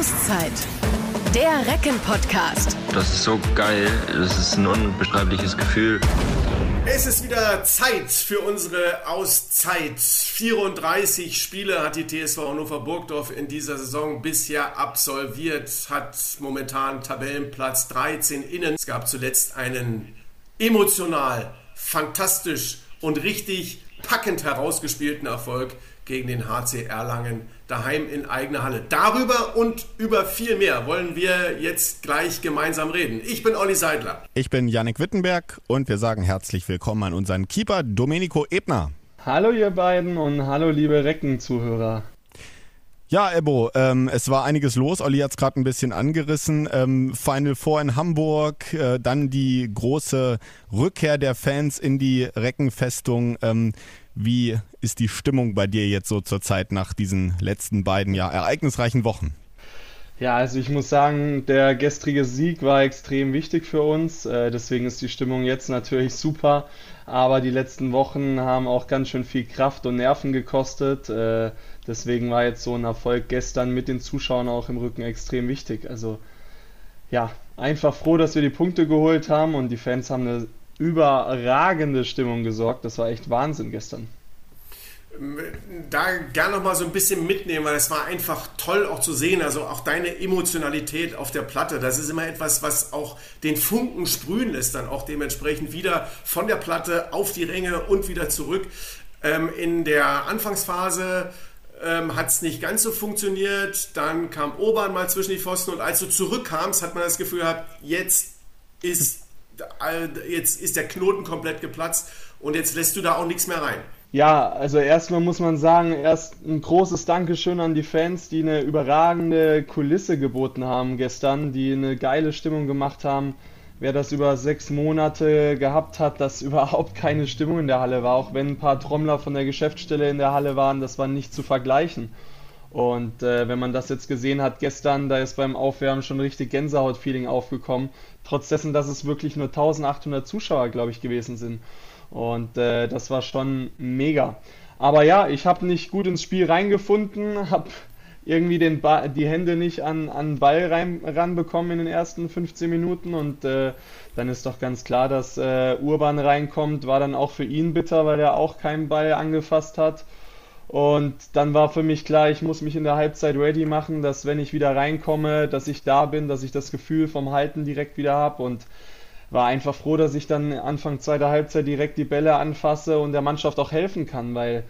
Auszeit. Der Recken-Podcast. Das ist so geil. Das ist ein unbeschreibliches Gefühl. Es ist wieder Zeit für unsere Auszeit. 34 Spiele hat die TSV Hannover Burgdorf in dieser Saison bisher absolviert, hat momentan Tabellenplatz 13 innen. Es gab zuletzt einen emotional, fantastisch und richtig packend herausgespielten Erfolg gegen den HC Erlangen daheim in eigener Halle. Darüber und über viel mehr wollen wir jetzt gleich gemeinsam reden. Ich bin Olli Seidler. Ich bin Yannick Wittenberg und wir sagen herzlich willkommen an unseren Keeper Domenico Ebner. Hallo ihr beiden und hallo liebe Recken-Zuhörer. Ja, Ebo, ähm, es war einiges los. Olli hat es gerade ein bisschen angerissen. Ähm, Final Four in Hamburg, äh, dann die große Rückkehr der Fans in die Reckenfestung. Ähm, wie ist die Stimmung bei dir jetzt so zur Zeit nach diesen letzten beiden ja ereignisreichen Wochen? Ja, also ich muss sagen, der gestrige Sieg war extrem wichtig für uns. Äh, deswegen ist die Stimmung jetzt natürlich super. Aber die letzten Wochen haben auch ganz schön viel Kraft und Nerven gekostet. Äh, deswegen war jetzt so ein Erfolg gestern mit den Zuschauern auch im Rücken extrem wichtig. Also ja, einfach froh, dass wir die Punkte geholt haben und die Fans haben eine überragende Stimmung gesorgt. Das war echt Wahnsinn gestern. Da gerne noch mal so ein bisschen mitnehmen, weil es war einfach toll auch zu sehen. Also auch deine Emotionalität auf der Platte, das ist immer etwas, was auch den Funken sprühen lässt, dann auch dementsprechend wieder von der Platte auf die Ränge und wieder zurück. Ähm, in der Anfangsphase ähm, hat es nicht ganz so funktioniert. Dann kam Obern mal zwischen die Pfosten und als du zurückkamst, hat man das Gefühl gehabt, jetzt ist jetzt ist der Knoten komplett geplatzt und jetzt lässt du da auch nichts mehr rein. Ja, also erstmal muss man sagen, erst ein großes Dankeschön an die Fans, die eine überragende Kulisse geboten haben gestern, die eine geile Stimmung gemacht haben. Wer das über sechs Monate gehabt hat, dass überhaupt keine Stimmung in der Halle war, auch wenn ein paar Trommler von der Geschäftsstelle in der Halle waren, das war nicht zu vergleichen. Und äh, wenn man das jetzt gesehen hat gestern, da ist beim Aufwärmen schon richtig Gänsehaut-Feeling aufgekommen. Trotz dessen, dass es wirklich nur 1800 Zuschauer, glaube ich, gewesen sind. Und äh, das war schon mega. Aber ja, ich habe nicht gut ins Spiel reingefunden, habe irgendwie den ba die Hände nicht an, an Ball rein, ranbekommen in den ersten 15 Minuten und äh, dann ist doch ganz klar, dass äh, Urban reinkommt, war dann auch für ihn bitter, weil er auch keinen Ball angefasst hat. Und dann war für mich klar, ich muss mich in der Halbzeit ready machen, dass wenn ich wieder reinkomme, dass ich da bin, dass ich das Gefühl vom Halten direkt wieder habe und war einfach froh, dass ich dann Anfang zweiter Halbzeit direkt die Bälle anfasse und der Mannschaft auch helfen kann, weil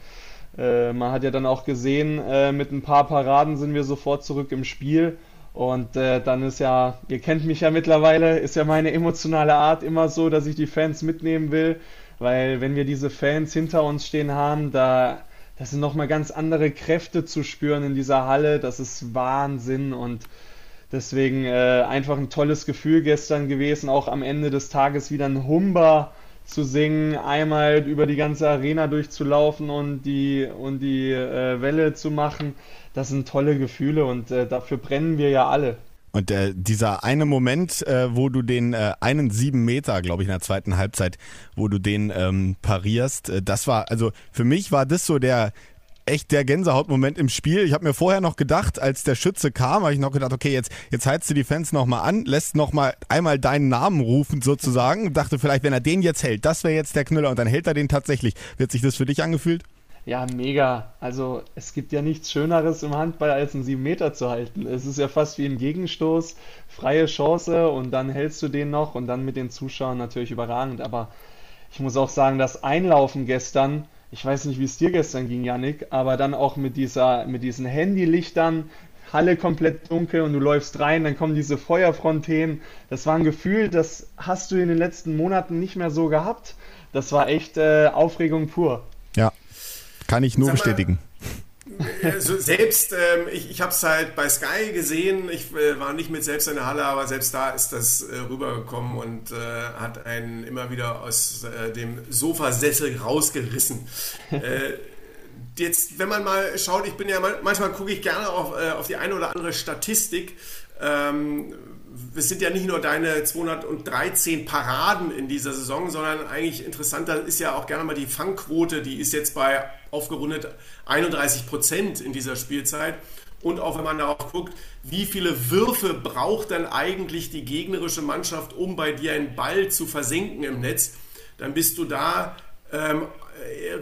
äh, man hat ja dann auch gesehen, äh, mit ein paar Paraden sind wir sofort zurück im Spiel. Und äh, dann ist ja, ihr kennt mich ja mittlerweile, ist ja meine emotionale Art immer so, dass ich die Fans mitnehmen will, weil wenn wir diese Fans hinter uns stehen haben, da das sind nochmal ganz andere Kräfte zu spüren in dieser Halle. Das ist Wahnsinn und deswegen äh, einfach ein tolles Gefühl gestern gewesen, auch am Ende des Tages wieder ein Humber zu singen, einmal über die ganze Arena durchzulaufen und die, und die äh, Welle zu machen. Das sind tolle Gefühle und äh, dafür brennen wir ja alle. Und äh, dieser eine Moment, äh, wo du den äh, einen sieben Meter, glaube ich, in der zweiten Halbzeit, wo du den ähm, parierst, äh, das war, also für mich war das so der echt der Gänsehautmoment im Spiel. Ich habe mir vorher noch gedacht, als der Schütze kam, habe ich noch gedacht, okay, jetzt, jetzt heizt du die Fans nochmal an, lässt nochmal einmal deinen Namen rufen sozusagen. Dachte vielleicht, wenn er den jetzt hält, das wäre jetzt der Knüller und dann hält er den tatsächlich. Wird sich das für dich angefühlt? Ja, mega. Also es gibt ja nichts Schöneres im Handball, als einen 7 Meter zu halten. Es ist ja fast wie ein Gegenstoß, freie Chance und dann hältst du den noch und dann mit den Zuschauern natürlich überragend. Aber ich muss auch sagen, das Einlaufen gestern, ich weiß nicht, wie es dir gestern ging, Yannick, aber dann auch mit dieser, mit diesen Handylichtern, Halle komplett dunkel und du läufst rein, dann kommen diese Feuerfrontänen. Das war ein Gefühl, das hast du in den letzten Monaten nicht mehr so gehabt. Das war echt äh, Aufregung pur. Ja, kann ich nur mal, bestätigen. Also selbst, ähm, ich, ich habe es halt bei Sky gesehen, ich äh, war nicht mit selbst in der Halle, aber selbst da ist das äh, rübergekommen und äh, hat einen immer wieder aus äh, dem Sofasessel rausgerissen. Äh, jetzt, wenn man mal schaut, ich bin ja manchmal gucke ich gerne auf, auf die eine oder andere Statistik. Ähm, es sind ja nicht nur deine 213 Paraden in dieser Saison, sondern eigentlich interessanter ist ja auch gerne mal die Fangquote, die ist jetzt bei aufgerundet 31 Prozent in dieser Spielzeit. Und auch wenn man darauf guckt, wie viele Würfe braucht dann eigentlich die gegnerische Mannschaft, um bei dir einen Ball zu versenken im Netz, dann bist du da ähm,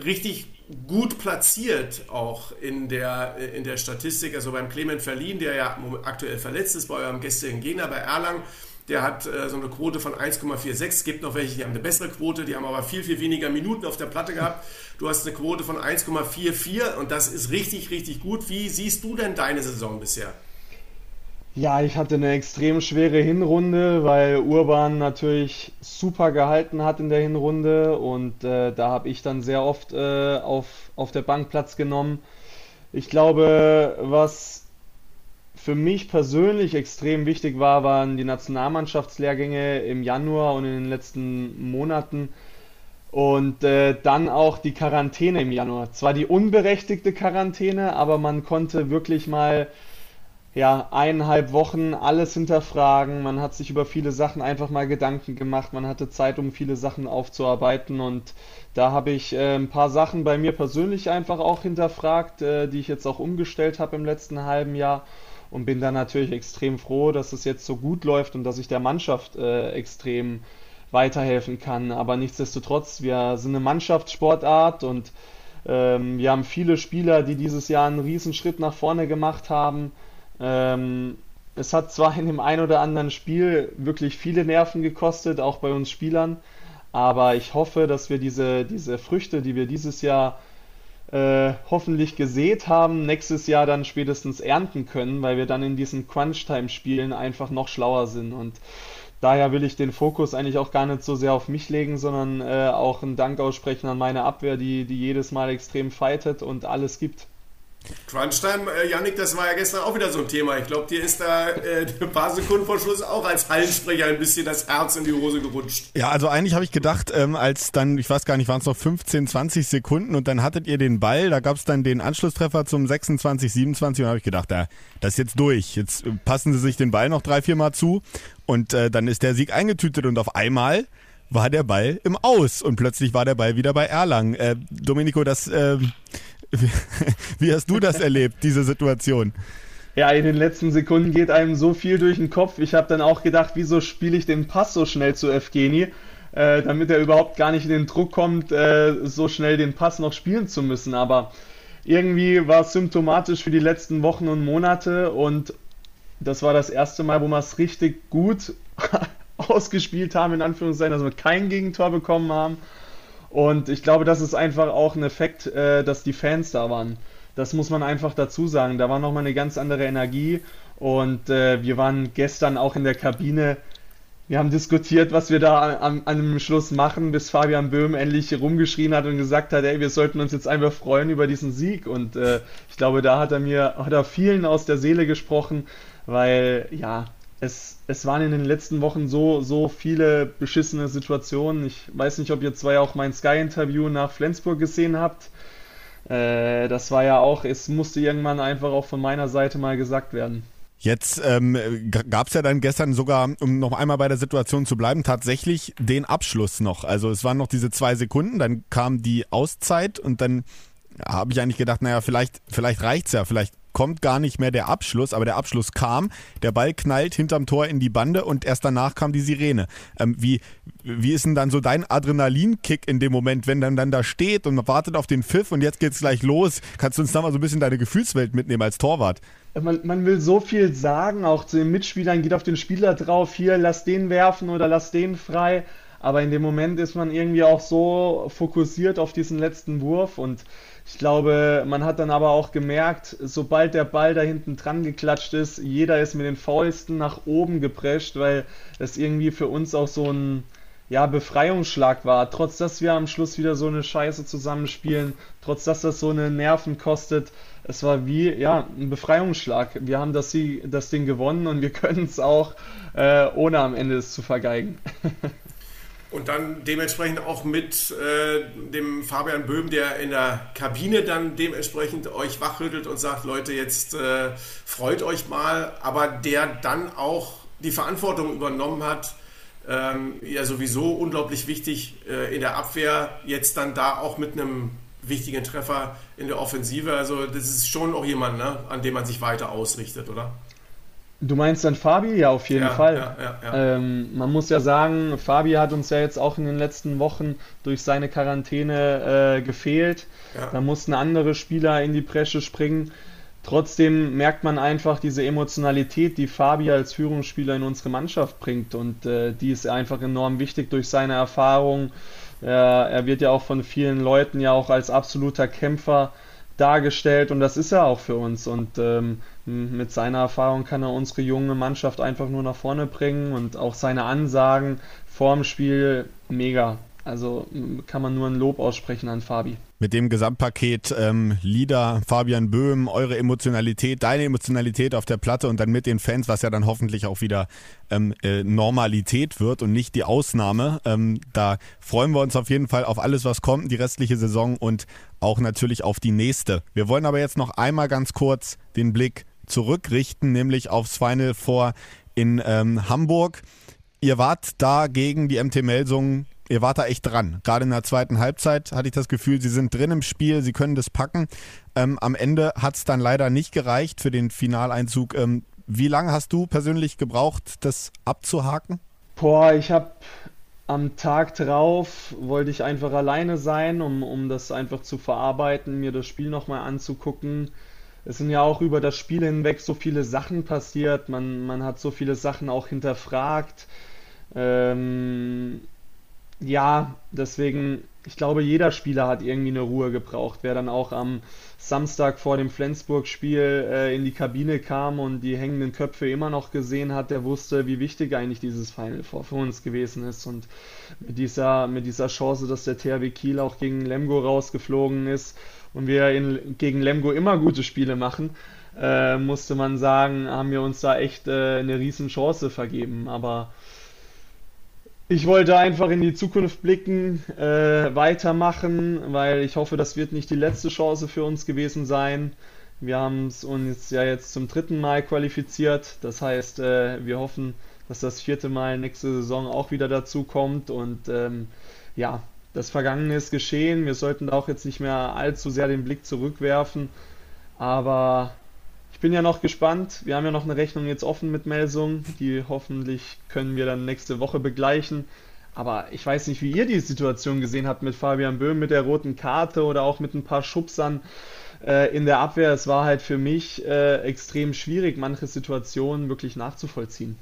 richtig gut platziert auch in der, in der Statistik. Also beim Clement Verlien, der ja aktuell verletzt ist, bei eurem gestrigen Gegner, bei Erlangen, der hat äh, so eine Quote von 1,46. Es gibt noch welche, die haben eine bessere Quote, die haben aber viel, viel weniger Minuten auf der Platte gehabt. Du hast eine Quote von 1,44 und das ist richtig, richtig gut. Wie siehst du denn deine Saison bisher? Ja, ich hatte eine extrem schwere Hinrunde, weil Urban natürlich super gehalten hat in der Hinrunde und äh, da habe ich dann sehr oft äh, auf, auf der Bank Platz genommen. Ich glaube, was für mich persönlich extrem wichtig war, waren die Nationalmannschaftslehrgänge im Januar und in den letzten Monaten und äh, dann auch die Quarantäne im Januar. Zwar die unberechtigte Quarantäne, aber man konnte wirklich mal ja, eineinhalb Wochen alles hinterfragen. Man hat sich über viele Sachen einfach mal Gedanken gemacht. Man hatte Zeit, um viele Sachen aufzuarbeiten. Und da habe ich äh, ein paar Sachen bei mir persönlich einfach auch hinterfragt, äh, die ich jetzt auch umgestellt habe im letzten halben Jahr. Und bin dann natürlich extrem froh, dass es jetzt so gut läuft und dass ich der Mannschaft äh, extrem weiterhelfen kann. Aber nichtsdestotrotz, wir sind eine Mannschaftssportart und ähm, wir haben viele Spieler, die dieses Jahr einen riesen Schritt nach vorne gemacht haben. Ähm, es hat zwar in dem ein oder anderen Spiel wirklich viele Nerven gekostet, auch bei uns Spielern, aber ich hoffe, dass wir diese, diese Früchte, die wir dieses Jahr äh, hoffentlich gesät haben, nächstes Jahr dann spätestens ernten können, weil wir dann in diesen Crunch-Time-Spielen einfach noch schlauer sind. Und daher will ich den Fokus eigentlich auch gar nicht so sehr auf mich legen, sondern äh, auch einen Dank aussprechen an meine Abwehr, die, die jedes Mal extrem fightet und alles gibt. Crunchtime, äh, Yannick, das war ja gestern auch wieder so ein Thema. Ich glaube, dir ist da äh, ein paar Sekunden vor Schluss auch als Hallensprecher ein bisschen das Herz in die Hose gerutscht. Ja, also eigentlich habe ich gedacht, ähm, als dann, ich weiß gar nicht, waren es noch 15, 20 Sekunden und dann hattet ihr den Ball, da gab es dann den Anschlusstreffer zum 26, 27 und habe ich gedacht, ja, das ist jetzt durch. Jetzt äh, passen sie sich den Ball noch drei, vier Mal zu und äh, dann ist der Sieg eingetütet und auf einmal war der Ball im Aus und plötzlich war der Ball wieder bei Erlangen. Äh, Domenico, das äh, wie hast du das erlebt, diese Situation? Ja, in den letzten Sekunden geht einem so viel durch den Kopf. Ich habe dann auch gedacht, wieso spiele ich den Pass so schnell zu Evgeni, äh, damit er überhaupt gar nicht in den Druck kommt, äh, so schnell den Pass noch spielen zu müssen. Aber irgendwie war es symptomatisch für die letzten Wochen und Monate und das war das erste Mal, wo wir es richtig gut ausgespielt haben, in Anführungszeichen, dass wir kein Gegentor bekommen haben und ich glaube, das ist einfach auch ein Effekt, äh, dass die Fans da waren. Das muss man einfach dazu sagen. Da war nochmal eine ganz andere Energie. Und äh, wir waren gestern auch in der Kabine. Wir haben diskutiert, was wir da an dem Schluss machen, bis Fabian Böhm endlich rumgeschrien hat und gesagt hat, ey, wir sollten uns jetzt einfach freuen über diesen Sieg. Und äh, ich glaube, da hat er mir, hat er vielen aus der Seele gesprochen, weil ja, es, es waren in den letzten Wochen so, so viele beschissene Situationen. Ich weiß nicht, ob ihr zwei auch mein Sky-Interview nach Flensburg gesehen habt. Äh, das war ja auch, es musste irgendwann einfach auch von meiner Seite mal gesagt werden. Jetzt ähm, gab es ja dann gestern sogar, um noch einmal bei der Situation zu bleiben, tatsächlich den Abschluss noch. Also es waren noch diese zwei Sekunden, dann kam die Auszeit und dann habe ich eigentlich gedacht, naja, vielleicht, vielleicht reicht's ja, vielleicht kommt gar nicht mehr der Abschluss, aber der Abschluss kam, der Ball knallt hinterm Tor in die Bande und erst danach kam die Sirene. Ähm, wie, wie ist denn dann so dein Adrenalinkick in dem Moment, wenn dann dann da steht und man wartet auf den Pfiff und jetzt geht's gleich los? Kannst du uns da mal so ein bisschen deine Gefühlswelt mitnehmen als Torwart? Man, man will so viel sagen, auch zu den Mitspielern, geht auf den Spieler drauf, hier, lass den werfen oder lass den frei. Aber in dem Moment ist man irgendwie auch so fokussiert auf diesen letzten Wurf und ich glaube, man hat dann aber auch gemerkt, sobald der Ball da hinten dran geklatscht ist, jeder ist mit den Fäusten nach oben geprescht, weil das irgendwie für uns auch so ein ja, Befreiungsschlag war. Trotz dass wir am Schluss wieder so eine Scheiße zusammenspielen, trotz dass das so eine Nerven kostet, es war wie ja, ein Befreiungsschlag. Wir haben das, das Ding gewonnen und wir können es auch, äh, ohne am Ende es zu vergeigen. Und dann dementsprechend auch mit äh, dem Fabian Böhm, der in der Kabine dann dementsprechend euch wachrüttelt und sagt, Leute, jetzt äh, freut euch mal, aber der dann auch die Verantwortung übernommen hat, ähm, ja sowieso unglaublich wichtig äh, in der Abwehr, jetzt dann da auch mit einem wichtigen Treffer in der Offensive. Also das ist schon auch jemand, ne, an dem man sich weiter ausrichtet, oder? Du meinst dann Fabi? Ja, auf jeden Ja, Fall. ja, ja. Ähm, man muss ja sagen, Fabi hat uns ja jetzt auch in den letzten Wochen durch seine Quarantäne äh, gefehlt. Da mussten andere Spieler in die Bresche springen. Trotzdem merkt man einfach diese Emotionalität, die Fabi als Führungsspieler in unsere Mannschaft bringt. Und äh, die ist einfach enorm wichtig durch seine Erfahrung. Er, er wird ja auch von vielen Leuten ja auch als absoluter Kämpfer dargestellt und das ist er auch für uns. Und ähm, mit seiner Erfahrung kann er unsere junge Mannschaft einfach nur nach vorne bringen und auch seine Ansagen vorm Spiel mega. Also m, kann man nur ein Lob aussprechen an Fabi. Mit dem Gesamtpaket ähm, Lieder, Fabian Böhm, eure Emotionalität, deine Emotionalität auf der Platte und dann mit den Fans, was ja dann hoffentlich auch wieder ähm, äh, Normalität wird und nicht die Ausnahme. Ähm, da freuen wir uns auf jeden Fall auf alles, was kommt, die restliche Saison und auch natürlich auf die nächste. Wir wollen aber jetzt noch einmal ganz kurz den Blick zurückrichten, nämlich aufs Final Four in ähm, Hamburg. Ihr wart da gegen die MT Melsungen ihr wart da echt dran. Gerade in der zweiten Halbzeit hatte ich das Gefühl, sie sind drin im Spiel, sie können das packen. Ähm, am Ende hat es dann leider nicht gereicht für den Finaleinzug. Ähm, wie lange hast du persönlich gebraucht, das abzuhaken? Boah, ich habe am Tag drauf, wollte ich einfach alleine sein, um, um das einfach zu verarbeiten, mir das Spiel nochmal anzugucken. Es sind ja auch über das Spiel hinweg so viele Sachen passiert, man, man hat so viele Sachen auch hinterfragt. Ähm, ja, deswegen, ich glaube, jeder Spieler hat irgendwie eine Ruhe gebraucht. Wer dann auch am Samstag vor dem Flensburg-Spiel äh, in die Kabine kam und die hängenden Köpfe immer noch gesehen hat, der wusste, wie wichtig eigentlich dieses Final Four für uns gewesen ist. Und mit dieser, mit dieser Chance, dass der THW Kiel auch gegen Lemgo rausgeflogen ist und wir in, gegen Lemgo immer gute Spiele machen, äh, musste man sagen, haben wir uns da echt äh, eine riesen Chance vergeben. Aber ich wollte einfach in die Zukunft blicken, äh, weitermachen, weil ich hoffe, das wird nicht die letzte Chance für uns gewesen sein. Wir haben es uns ja jetzt zum dritten Mal qualifiziert. Das heißt, äh, wir hoffen, dass das vierte Mal nächste Saison auch wieder dazu kommt. Und ähm, ja, das Vergangene ist geschehen. Wir sollten da auch jetzt nicht mehr allzu sehr den Blick zurückwerfen. Aber ich bin ja noch gespannt. Wir haben ja noch eine Rechnung jetzt offen mit Melsung. Die hoffentlich können wir dann nächste Woche begleichen. Aber ich weiß nicht, wie ihr die Situation gesehen habt mit Fabian Böhm, mit der roten Karte oder auch mit ein paar Schubsern äh, in der Abwehr. Es war halt für mich äh, extrem schwierig, manche Situationen wirklich nachzuvollziehen.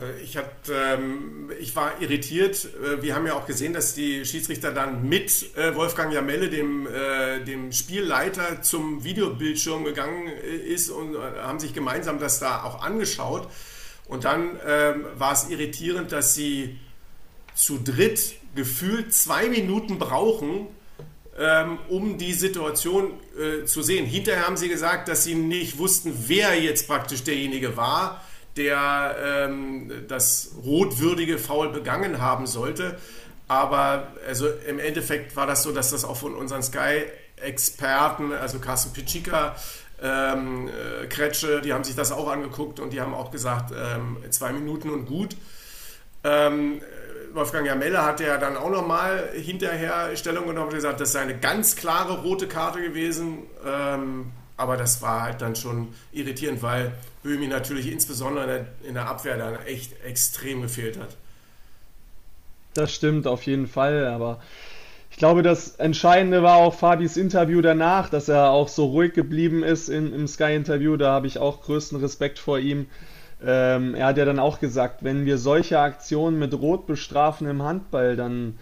Äh, ich, hab, ähm, ich war irritiert. Äh, wir haben ja auch gesehen, dass die Schiedsrichter dann mit äh, Wolfgang Jamelle, dem, äh, dem Spielleiter, zum Videobildschirm gegangen äh, ist und äh, haben sich gemeinsam das da auch angeschaut. Und dann ähm, war es irritierend, dass sie zu dritt gefühlt zwei Minuten brauchen, ähm, um die Situation zu sehen. Hinterher haben sie gesagt, dass sie nicht wussten, wer jetzt praktisch derjenige war der ähm, das rotwürdige Foul begangen haben sollte. Aber also im Endeffekt war das so, dass das auch von unseren Sky-Experten, also Carsten Pitschika, ähm, äh, Kretsche, die haben sich das auch angeguckt und die haben auch gesagt, ähm, zwei Minuten und gut. Ähm, Wolfgang Jamelle hat ja dann auch nochmal hinterher Stellung genommen und gesagt, das sei eine ganz klare rote Karte gewesen. Ähm, aber das war halt dann schon irritierend, weil Böhmi natürlich insbesondere in der Abwehr dann echt extrem gefehlt hat. Das stimmt auf jeden Fall, aber ich glaube, das Entscheidende war auch Fabis Interview danach, dass er auch so ruhig geblieben ist in, im Sky-Interview. Da habe ich auch größten Respekt vor ihm. Ähm, er hat ja dann auch gesagt, wenn wir solche Aktionen mit Rot bestrafen im Handball, dann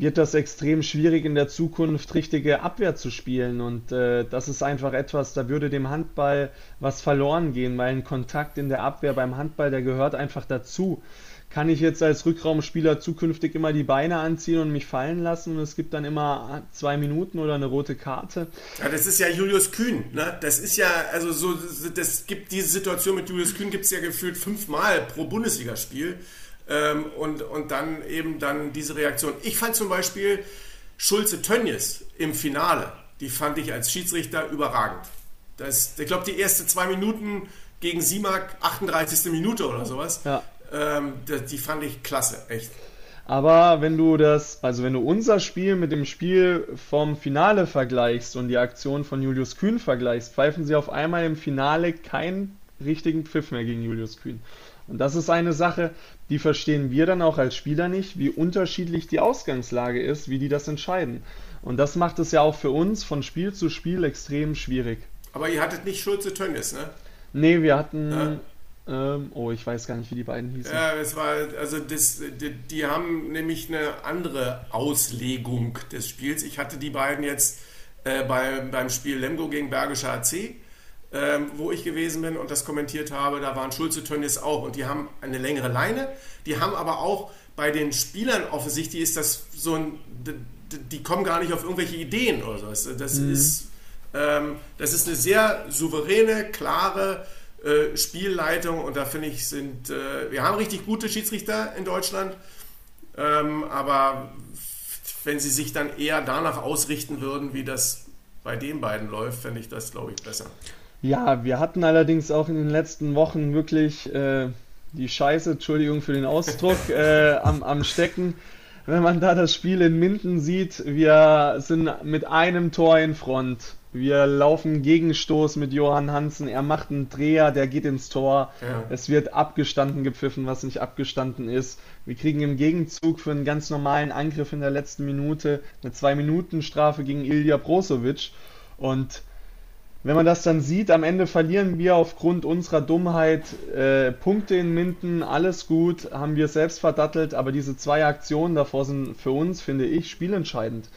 wird das extrem schwierig in der Zukunft richtige Abwehr zu spielen. Und äh, das ist einfach etwas, da würde dem Handball was verloren gehen, weil ein Kontakt in der Abwehr beim Handball, der gehört einfach dazu. Kann ich jetzt als Rückraumspieler zukünftig immer die Beine anziehen und mich fallen lassen und es gibt dann immer zwei Minuten oder eine rote Karte? Ja, das ist ja Julius Kühn. Ne? Das ist ja, also so, das gibt diese Situation mit Julius Kühn gibt es ja gefühlt fünfmal pro Bundesligaspiel. Ähm, und, und dann eben dann diese Reaktion. Ich fand zum Beispiel Schulze Tönjes im Finale, die fand ich als Schiedsrichter überragend. Das, ich glaube, die ersten zwei Minuten, gegen Simak 38. Minute oder sowas. Ja. Ähm, die fand ich klasse, echt. Aber wenn du das, also wenn du unser Spiel mit dem Spiel vom Finale vergleichst und die Aktion von Julius Kühn vergleichst, pfeifen sie auf einmal im Finale keinen richtigen Pfiff mehr gegen Julius Kühn. Und das ist eine Sache, die verstehen wir dann auch als Spieler nicht, wie unterschiedlich die Ausgangslage ist, wie die das entscheiden. Und das macht es ja auch für uns von Spiel zu Spiel extrem schwierig. Aber ihr hattet nicht Schulze Tönnies, ne? Nee, wir hatten. Ja. Ähm, oh, ich weiß gar nicht, wie die beiden hießen. Ja, es war, also das, die, die, haben nämlich eine andere Auslegung des Spiels. Ich hatte die beiden jetzt äh, bei, beim Spiel Lemgo gegen Bergischer AC, ähm, wo ich gewesen bin und das kommentiert habe. Da waren Schulze Tönnies auch und die haben eine längere Leine. Die haben aber auch bei den Spielern offensichtlich ist das so ein, die kommen gar nicht auf irgendwelche Ideen oder so. Das mhm. ist ähm, das ist eine sehr souveräne, klare äh, Spielleitung und da finde ich, sind äh, wir haben richtig gute Schiedsrichter in Deutschland, ähm, aber wenn sie sich dann eher danach ausrichten würden, wie das bei den beiden läuft, fände ich das, glaube ich, besser. Ja, wir hatten allerdings auch in den letzten Wochen wirklich äh, die Scheiße, Entschuldigung für den Ausdruck, äh, am, am Stecken wenn man da das Spiel in Minden sieht, wir sind mit einem Tor in Front. Wir laufen Gegenstoß mit Johann Hansen. Er macht einen Dreher, der geht ins Tor. Ja. Es wird abgestanden gepfiffen, was nicht abgestanden ist. Wir kriegen im Gegenzug für einen ganz normalen Angriff in der letzten Minute eine Zwei-Minuten-Strafe gegen Ilja Brozovic. Und wenn man das dann sieht, am Ende verlieren wir aufgrund unserer Dummheit äh, Punkte in Minden, alles gut, haben wir selbst verdattelt, aber diese zwei Aktionen davor sind für uns, finde ich, spielentscheidend.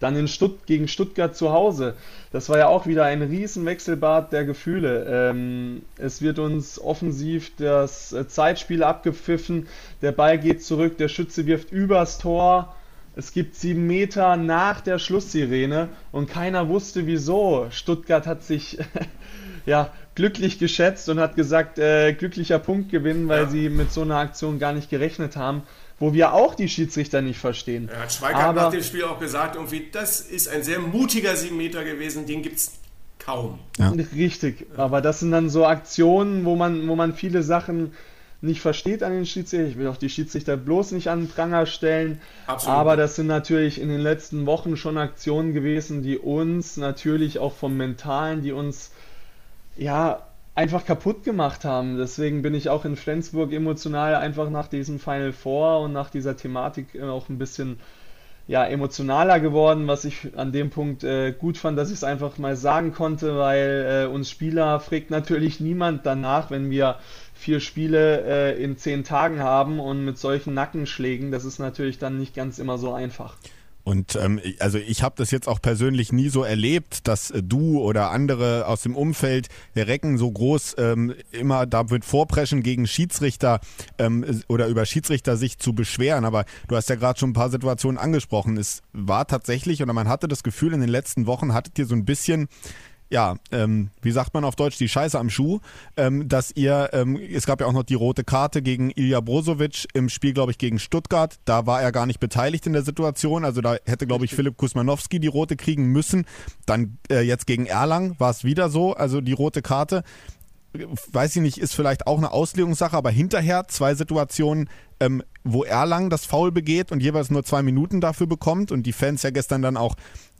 Dann in Stutt gegen Stuttgart zu Hause, das war ja auch wieder ein Riesenwechselbad der Gefühle. Ähm, es wird uns offensiv das äh, Zeitspiel abgepfiffen, der Ball geht zurück, der Schütze wirft übers Tor es gibt sieben Meter nach der Schlusssirene und keiner wusste wieso. Stuttgart hat sich ja glücklich geschätzt und hat gesagt, äh, glücklicher Punktgewinn, weil ja. sie mit so einer Aktion gar nicht gerechnet haben wo wir auch die Schiedsrichter nicht verstehen. Er hat Schweigert Aber, nach dem Spiel auch gesagt, irgendwie, das ist ein sehr mutiger 7 Meter gewesen, den gibt es kaum. Ja. Richtig, aber das sind dann so Aktionen, wo man, wo man viele Sachen nicht versteht an den Schiedsrichter. Ich will auch die Schiedsrichter bloß nicht an den Pranger stellen. Absolut. Aber das sind natürlich in den letzten Wochen schon Aktionen gewesen, die uns natürlich auch vom Mentalen, die uns ja einfach kaputt gemacht haben. Deswegen bin ich auch in Flensburg emotional einfach nach diesem Final Four und nach dieser Thematik auch ein bisschen ja, emotionaler geworden, was ich an dem Punkt äh, gut fand, dass ich es einfach mal sagen konnte, weil äh, uns Spieler fragt natürlich niemand danach, wenn wir vier Spiele äh, in zehn Tagen haben und mit solchen Nackenschlägen, das ist natürlich dann nicht ganz immer so einfach. Und ähm, also ich habe das jetzt auch persönlich nie so erlebt, dass äh, du oder andere aus dem Umfeld der Recken so groß ähm, immer damit vorpreschen gegen Schiedsrichter ähm, oder über Schiedsrichter sich zu beschweren. Aber du hast ja gerade schon ein paar Situationen angesprochen. Es war tatsächlich oder man hatte das Gefühl, in den letzten Wochen hattet ihr so ein bisschen ja, ähm, wie sagt man auf Deutsch, die Scheiße am Schuh, ähm, dass ihr, ähm, es gab ja auch noch die rote Karte gegen Ilja Brozovic im Spiel, glaube ich, gegen Stuttgart. Da war er gar nicht beteiligt in der Situation. Also da hätte, glaube ich, Philipp Kusmanowski die rote kriegen müssen. Dann äh, jetzt gegen Erlang war es wieder so, also die rote Karte weiß ich nicht, ist vielleicht auch eine Auslegungssache, aber hinterher zwei Situationen, ähm, wo Erlang das Foul begeht und jeweils nur zwei Minuten dafür bekommt und die Fans ja gestern dann auch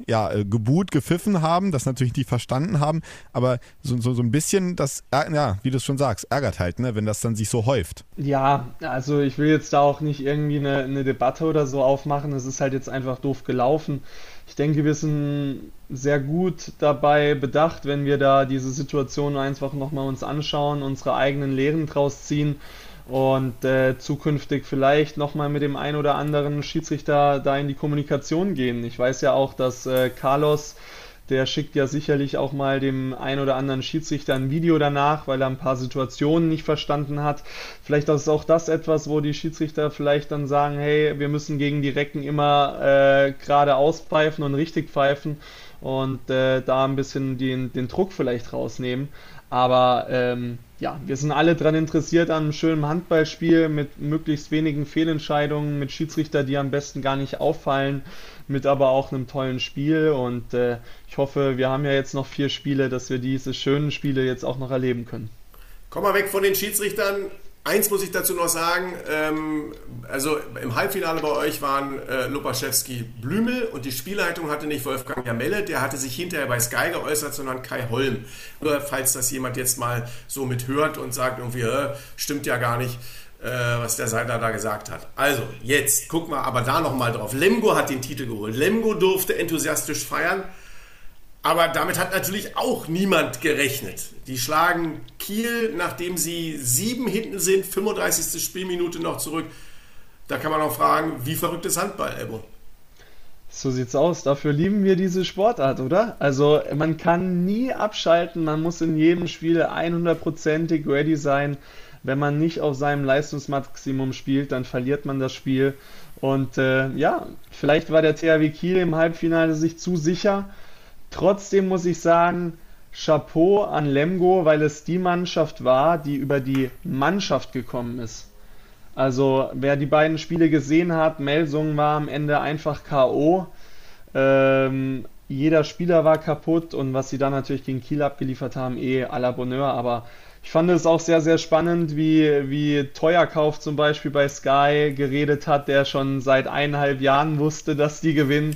ja, äh, gebuht, gepfiffen haben, das natürlich nicht verstanden haben, aber so, so, so ein bisschen, das, ja, wie du es schon sagst, ärgert halt, ne, wenn das dann sich so häuft. Ja, also ich will jetzt da auch nicht irgendwie eine, eine Debatte oder so aufmachen, es ist halt jetzt einfach doof gelaufen. Ich denke, wir sind sehr gut dabei bedacht, wenn wir da diese Situation einfach nochmal uns anschauen, unsere eigenen Lehren draus ziehen und äh, zukünftig vielleicht nochmal mit dem einen oder anderen Schiedsrichter da in die Kommunikation gehen. Ich weiß ja auch, dass äh, Carlos, der schickt ja sicherlich auch mal dem einen oder anderen Schiedsrichter ein Video danach, weil er ein paar Situationen nicht verstanden hat. Vielleicht ist auch das etwas, wo die Schiedsrichter vielleicht dann sagen, hey, wir müssen gegen die Recken immer äh, gerade auspfeifen und richtig pfeifen und äh, da ein bisschen den, den Druck vielleicht rausnehmen. Aber ähm, ja, wir sind alle daran interessiert an einem schönen Handballspiel mit möglichst wenigen Fehlentscheidungen, mit Schiedsrichter, die am besten gar nicht auffallen, mit aber auch einem tollen Spiel. Und äh, ich hoffe, wir haben ja jetzt noch vier Spiele, dass wir diese schönen Spiele jetzt auch noch erleben können. Komm mal weg von den Schiedsrichtern. Eins muss ich dazu noch sagen, ähm, also im Halbfinale bei euch waren äh, Lupaschewski Blümel und die Spielleitung hatte nicht Wolfgang Jamelle, der hatte sich hinterher bei Sky geäußert, sondern Kai Holm. Nur falls das jemand jetzt mal so mithört und sagt irgendwie, äh, stimmt ja gar nicht, äh, was der Seidler da gesagt hat. Also, jetzt guck mal aber da nochmal drauf. Lemgo hat den Titel geholt. Lemgo durfte enthusiastisch feiern. Aber damit hat natürlich auch niemand gerechnet. Die schlagen Kiel, nachdem sie sieben hinten sind, 35. Spielminute noch zurück. Da kann man auch fragen, wie verrückt ist Handball, Elbo? So sieht's aus. Dafür lieben wir diese Sportart, oder? Also man kann nie abschalten. Man muss in jedem Spiel 100%ig ready sein. Wenn man nicht auf seinem Leistungsmaximum spielt, dann verliert man das Spiel. Und äh, ja, vielleicht war der THW Kiel im Halbfinale sich zu sicher Trotzdem muss ich sagen, Chapeau an Lemgo, weil es die Mannschaft war, die über die Mannschaft gekommen ist. Also wer die beiden Spiele gesehen hat, Melsung war am Ende einfach KO. Ähm, jeder Spieler war kaputt und was sie dann natürlich gegen Kiel abgeliefert haben, eh à la Bonheur. Aber ich fand es auch sehr, sehr spannend, wie, wie Teuerkauf zum Beispiel bei Sky geredet hat, der schon seit eineinhalb Jahren wusste, dass die gewinnen.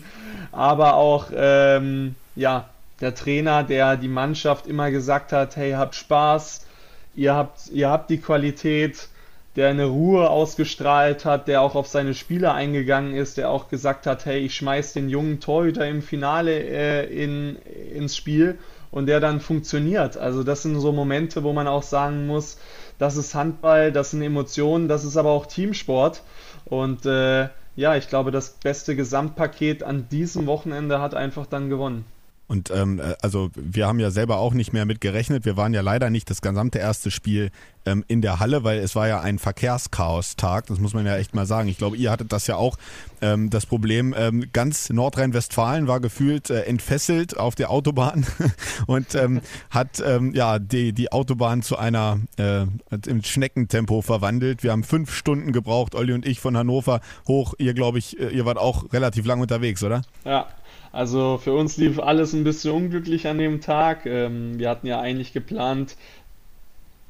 Aber auch ähm, ja, der Trainer, der die Mannschaft immer gesagt hat, hey, habt Spaß, ihr habt, ihr habt die Qualität, der eine Ruhe ausgestrahlt hat, der auch auf seine Spieler eingegangen ist, der auch gesagt hat, hey, ich schmeiß den jungen Torhüter im Finale äh, in, ins Spiel und der dann funktioniert. Also das sind so Momente, wo man auch sagen muss, das ist Handball, das sind Emotionen, das ist aber auch Teamsport und äh, ja, ich glaube, das beste Gesamtpaket an diesem Wochenende hat einfach dann gewonnen. Und ähm, äh, also wir haben ja selber auch nicht mehr mit gerechnet. Wir waren ja leider nicht das gesamte erste Spiel ähm, in der Halle, weil es war ja ein Verkehrschaos-Tag. Das muss man ja echt mal sagen. Ich glaube, ihr hattet das ja auch ähm, das Problem. Ähm, ganz Nordrhein-Westfalen war gefühlt äh, entfesselt auf der Autobahn und ähm, hat ähm, ja die, die Autobahn zu einer äh, im Schneckentempo verwandelt. Wir haben fünf Stunden gebraucht, Olli und ich von Hannover hoch. Ihr glaube ich, äh, ihr wart auch relativ lang unterwegs, oder? Ja, also für uns lief alles ein bisschen unglücklich an dem Tag. Ähm, wir hatten ja eigentlich geplant,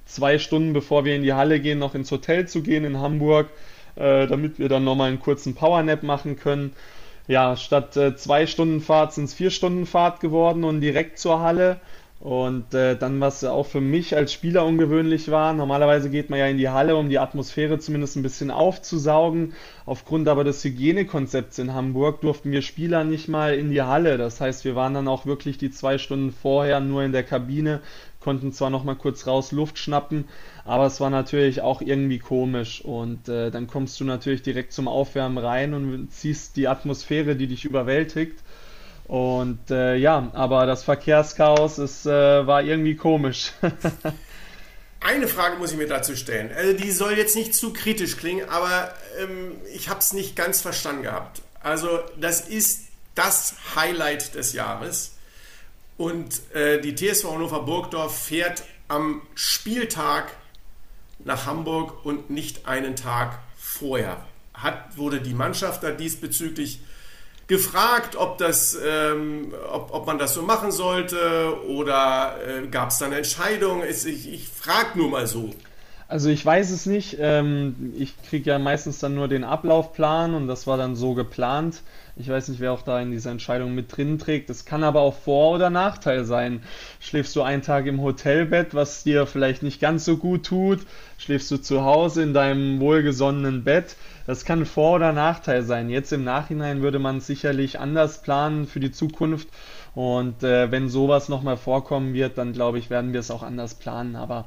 zwei Stunden bevor wir in die Halle gehen, noch ins Hotel zu gehen in Hamburg, äh, damit wir dann nochmal einen kurzen Powernap machen können. Ja, statt äh, zwei Stunden Fahrt sind es vier Stunden Fahrt geworden und direkt zur Halle. Und äh, dann, was auch für mich als Spieler ungewöhnlich war, normalerweise geht man ja in die Halle, um die Atmosphäre zumindest ein bisschen aufzusaugen. Aufgrund aber des Hygienekonzepts in Hamburg durften wir Spieler nicht mal in die Halle. Das heißt, wir waren dann auch wirklich die zwei Stunden vorher nur in der Kabine, konnten zwar noch mal kurz raus Luft schnappen, aber es war natürlich auch irgendwie komisch. Und äh, dann kommst du natürlich direkt zum Aufwärmen rein und ziehst die Atmosphäre, die dich überwältigt. Und äh, ja, aber das Verkehrschaos ist, äh, war irgendwie komisch. Eine Frage muss ich mir dazu stellen. Also die soll jetzt nicht zu kritisch klingen, aber ähm, ich habe es nicht ganz verstanden gehabt. Also das ist das Highlight des Jahres. Und äh, die TSV Hannover Burgdorf fährt am Spieltag nach Hamburg und nicht einen Tag vorher. Hat, wurde die Mannschaft da diesbezüglich gefragt, ob, das, ähm, ob, ob man das so machen sollte oder äh, gab es da eine Entscheidung? Ich, ich frage nur mal so. Also ich weiß es nicht. Ähm, ich kriege ja meistens dann nur den Ablaufplan und das war dann so geplant. Ich weiß nicht, wer auch da in dieser Entscheidung mit drin trägt. Das kann aber auch Vor- oder Nachteil sein. Schläfst du einen Tag im Hotelbett, was dir vielleicht nicht ganz so gut tut? Schläfst du zu Hause in deinem wohlgesonnenen Bett? Das kann Vor- oder Nachteil sein. Jetzt im Nachhinein würde man sicherlich anders planen für die Zukunft. Und äh, wenn sowas nochmal vorkommen wird, dann glaube ich, werden wir es auch anders planen. Aber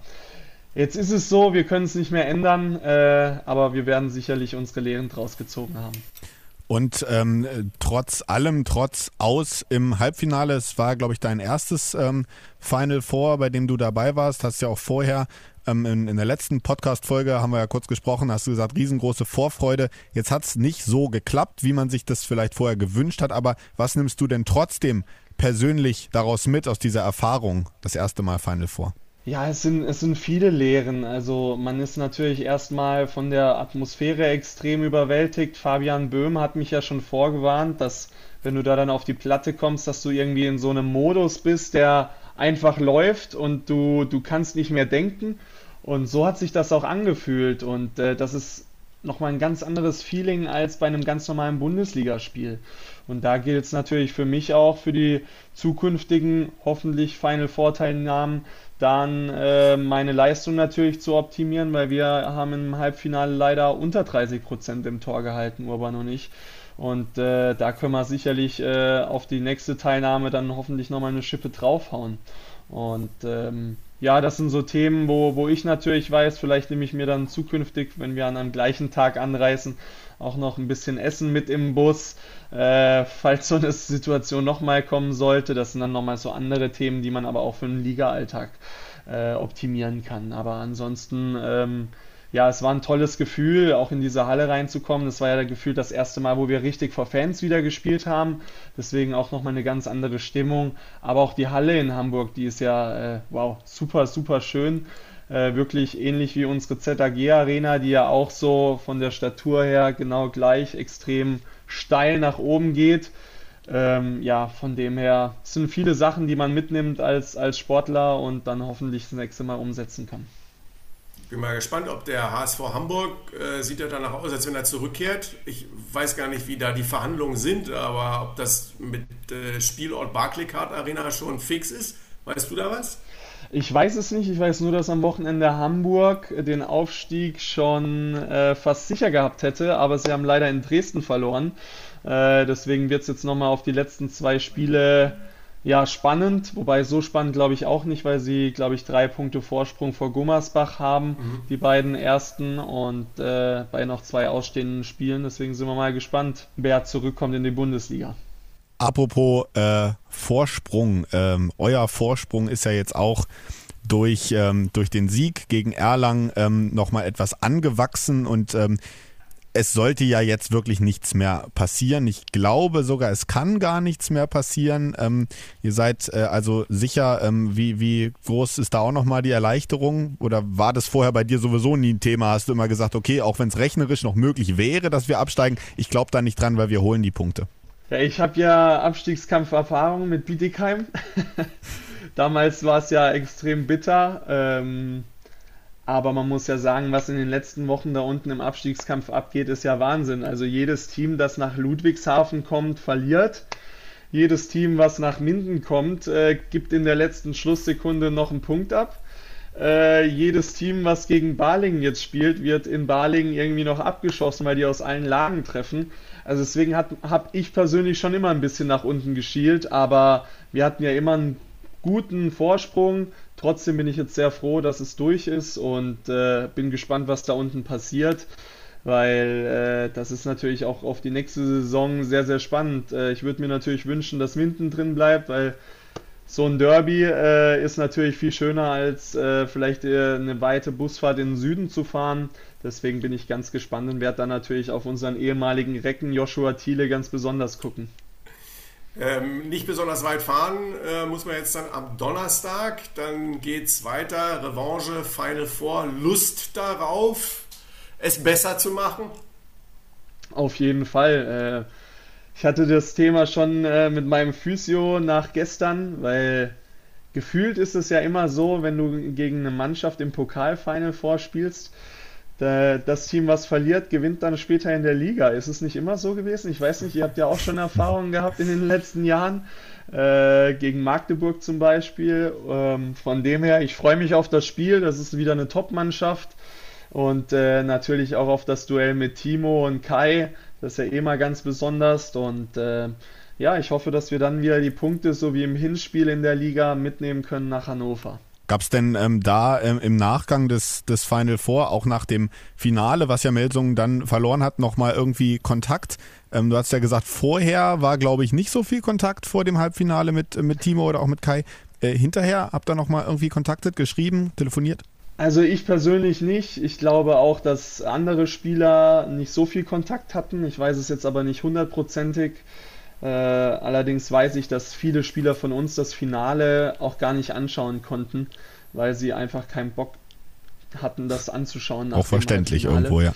jetzt ist es so, wir können es nicht mehr ändern, äh, aber wir werden sicherlich unsere Lehren draus gezogen haben. Und ähm, trotz allem, trotz aus im Halbfinale, es war, glaube ich, dein erstes ähm, Final Four, bei dem du dabei warst, hast ja auch vorher ähm, in, in, der letzten Podcast-Folge haben wir ja kurz gesprochen, hast du gesagt, riesengroße Vorfreude. Jetzt hat es nicht so geklappt, wie man sich das vielleicht vorher gewünscht hat, aber was nimmst du denn trotzdem persönlich daraus mit, aus dieser Erfahrung, das erste Mal Final Four? Ja, es sind, es sind viele Lehren. Also man ist natürlich erstmal von der Atmosphäre extrem überwältigt. Fabian Böhm hat mich ja schon vorgewarnt, dass wenn du da dann auf die Platte kommst, dass du irgendwie in so einem Modus bist, der einfach läuft und du, du kannst nicht mehr denken. Und so hat sich das auch angefühlt und äh, das ist nochmal ein ganz anderes Feeling als bei einem ganz normalen Bundesligaspiel. Und da gilt es natürlich für mich auch, für die zukünftigen hoffentlich Final Vorteilnahmen, dann äh, meine Leistung natürlich zu optimieren, weil wir haben im Halbfinale leider unter 30 Prozent im Tor gehalten, Urban und ich. Und äh, da können wir sicherlich äh, auf die nächste Teilnahme dann hoffentlich nochmal eine Schippe draufhauen. Und ähm, ja, das sind so Themen, wo, wo ich natürlich weiß, vielleicht nehme ich mir dann zukünftig, wenn wir an einem gleichen Tag anreisen, auch noch ein bisschen Essen mit im Bus, äh, falls so eine Situation nochmal kommen sollte. Das sind dann nochmal so andere Themen, die man aber auch für den Liga-Alltag äh, optimieren kann. Aber ansonsten ähm, ja, es war ein tolles Gefühl, auch in diese Halle reinzukommen. Das war ja Gefühl das erste Mal, wo wir richtig vor Fans wieder gespielt haben. Deswegen auch nochmal eine ganz andere Stimmung. Aber auch die Halle in Hamburg, die ist ja, äh, wow, super, super schön. Äh, wirklich ähnlich wie unsere ZAG Arena, die ja auch so von der Statur her genau gleich extrem steil nach oben geht. Ähm, ja, von dem her sind viele Sachen, die man mitnimmt als, als Sportler und dann hoffentlich das nächste Mal umsetzen kann. Bin mal gespannt, ob der HSV Hamburg äh, sieht ja danach aus, als wenn er zurückkehrt. Ich weiß gar nicht, wie da die Verhandlungen sind, aber ob das mit äh, Spielort Barclaycard Arena schon fix ist. Weißt du da was? Ich weiß es nicht. Ich weiß nur, dass am Wochenende Hamburg den Aufstieg schon äh, fast sicher gehabt hätte, aber sie haben leider in Dresden verloren. Äh, deswegen wird es jetzt nochmal auf die letzten zwei Spiele ja, spannend, wobei so spannend glaube ich auch nicht, weil sie, glaube ich, drei Punkte Vorsprung vor Gummersbach haben, mhm. die beiden ersten und äh, bei noch zwei ausstehenden Spielen. Deswegen sind wir mal gespannt, wer zurückkommt in die Bundesliga. Apropos äh, Vorsprung, ähm, euer Vorsprung ist ja jetzt auch durch, ähm, durch den Sieg gegen Erlangen ähm, nochmal etwas angewachsen und ähm, es sollte ja jetzt wirklich nichts mehr passieren. Ich glaube sogar, es kann gar nichts mehr passieren. Ähm, ihr seid äh, also sicher, ähm, wie, wie groß ist da auch nochmal die Erleichterung? Oder war das vorher bei dir sowieso nie ein Thema? Hast du immer gesagt, okay, auch wenn es rechnerisch noch möglich wäre, dass wir absteigen, ich glaube da nicht dran, weil wir holen die Punkte. Ja, ich habe ja Abstiegskampferfahrung mit Bietigheim. Damals war es ja extrem bitter. Ähm, aber man muss ja sagen, was in den letzten Wochen da unten im Abstiegskampf abgeht, ist ja Wahnsinn. Also jedes Team, das nach Ludwigshafen kommt, verliert. Jedes Team, was nach Minden kommt, äh, gibt in der letzten Schlusssekunde noch einen Punkt ab. Äh, jedes Team, was gegen Balingen jetzt spielt, wird in Balingen irgendwie noch abgeschossen, weil die aus allen Lagen treffen. Also deswegen habe ich persönlich schon immer ein bisschen nach unten geschielt, aber wir hatten ja immer einen guten Vorsprung. Trotzdem bin ich jetzt sehr froh, dass es durch ist und äh, bin gespannt, was da unten passiert, weil äh, das ist natürlich auch auf die nächste Saison sehr, sehr spannend. Äh, ich würde mir natürlich wünschen, dass Minden drin bleibt, weil so ein Derby äh, ist natürlich viel schöner, als äh, vielleicht äh, eine weite Busfahrt in den Süden zu fahren. Deswegen bin ich ganz gespannt und werde dann natürlich auf unseren ehemaligen Recken Joshua Thiele ganz besonders gucken. Ähm, nicht besonders weit fahren äh, muss man jetzt dann am Donnerstag. Dann geht es weiter. Revanche, Final Four, Lust darauf, es besser zu machen? Auf jeden Fall. Äh, ich hatte das Thema schon äh, mit meinem Physio nach gestern, weil gefühlt ist es ja immer so, wenn du gegen eine Mannschaft im Pokalfinal vorspielst, das Team, was verliert, gewinnt dann später in der Liga. Ist es nicht immer so gewesen? Ich weiß nicht, ihr habt ja auch schon Erfahrungen gehabt in den letzten Jahren, äh, gegen Magdeburg zum Beispiel. Ähm, von dem her, ich freue mich auf das Spiel. Das ist wieder eine Top-Mannschaft. Und äh, natürlich auch auf das Duell mit Timo und Kai. Das ist ja eh mal ganz besonders. Und äh, ja, ich hoffe, dass wir dann wieder die Punkte, so wie im Hinspiel in der Liga, mitnehmen können nach Hannover. Gab es denn ähm, da ähm, im Nachgang des, des Final Four, auch nach dem Finale, was ja Melsungen dann verloren hat, nochmal irgendwie Kontakt? Ähm, du hast ja gesagt, vorher war, glaube ich, nicht so viel Kontakt vor dem Halbfinale mit, mit Timo oder auch mit Kai. Äh, hinterher habt ihr nochmal irgendwie kontaktet, geschrieben, telefoniert? Also ich persönlich nicht. Ich glaube auch, dass andere Spieler nicht so viel Kontakt hatten. Ich weiß es jetzt aber nicht hundertprozentig. Äh, allerdings weiß ich, dass viele Spieler von uns das Finale auch gar nicht anschauen konnten, weil sie einfach keinen Bock hatten, das anzuschauen. Auch verständlich irgendwo, ja.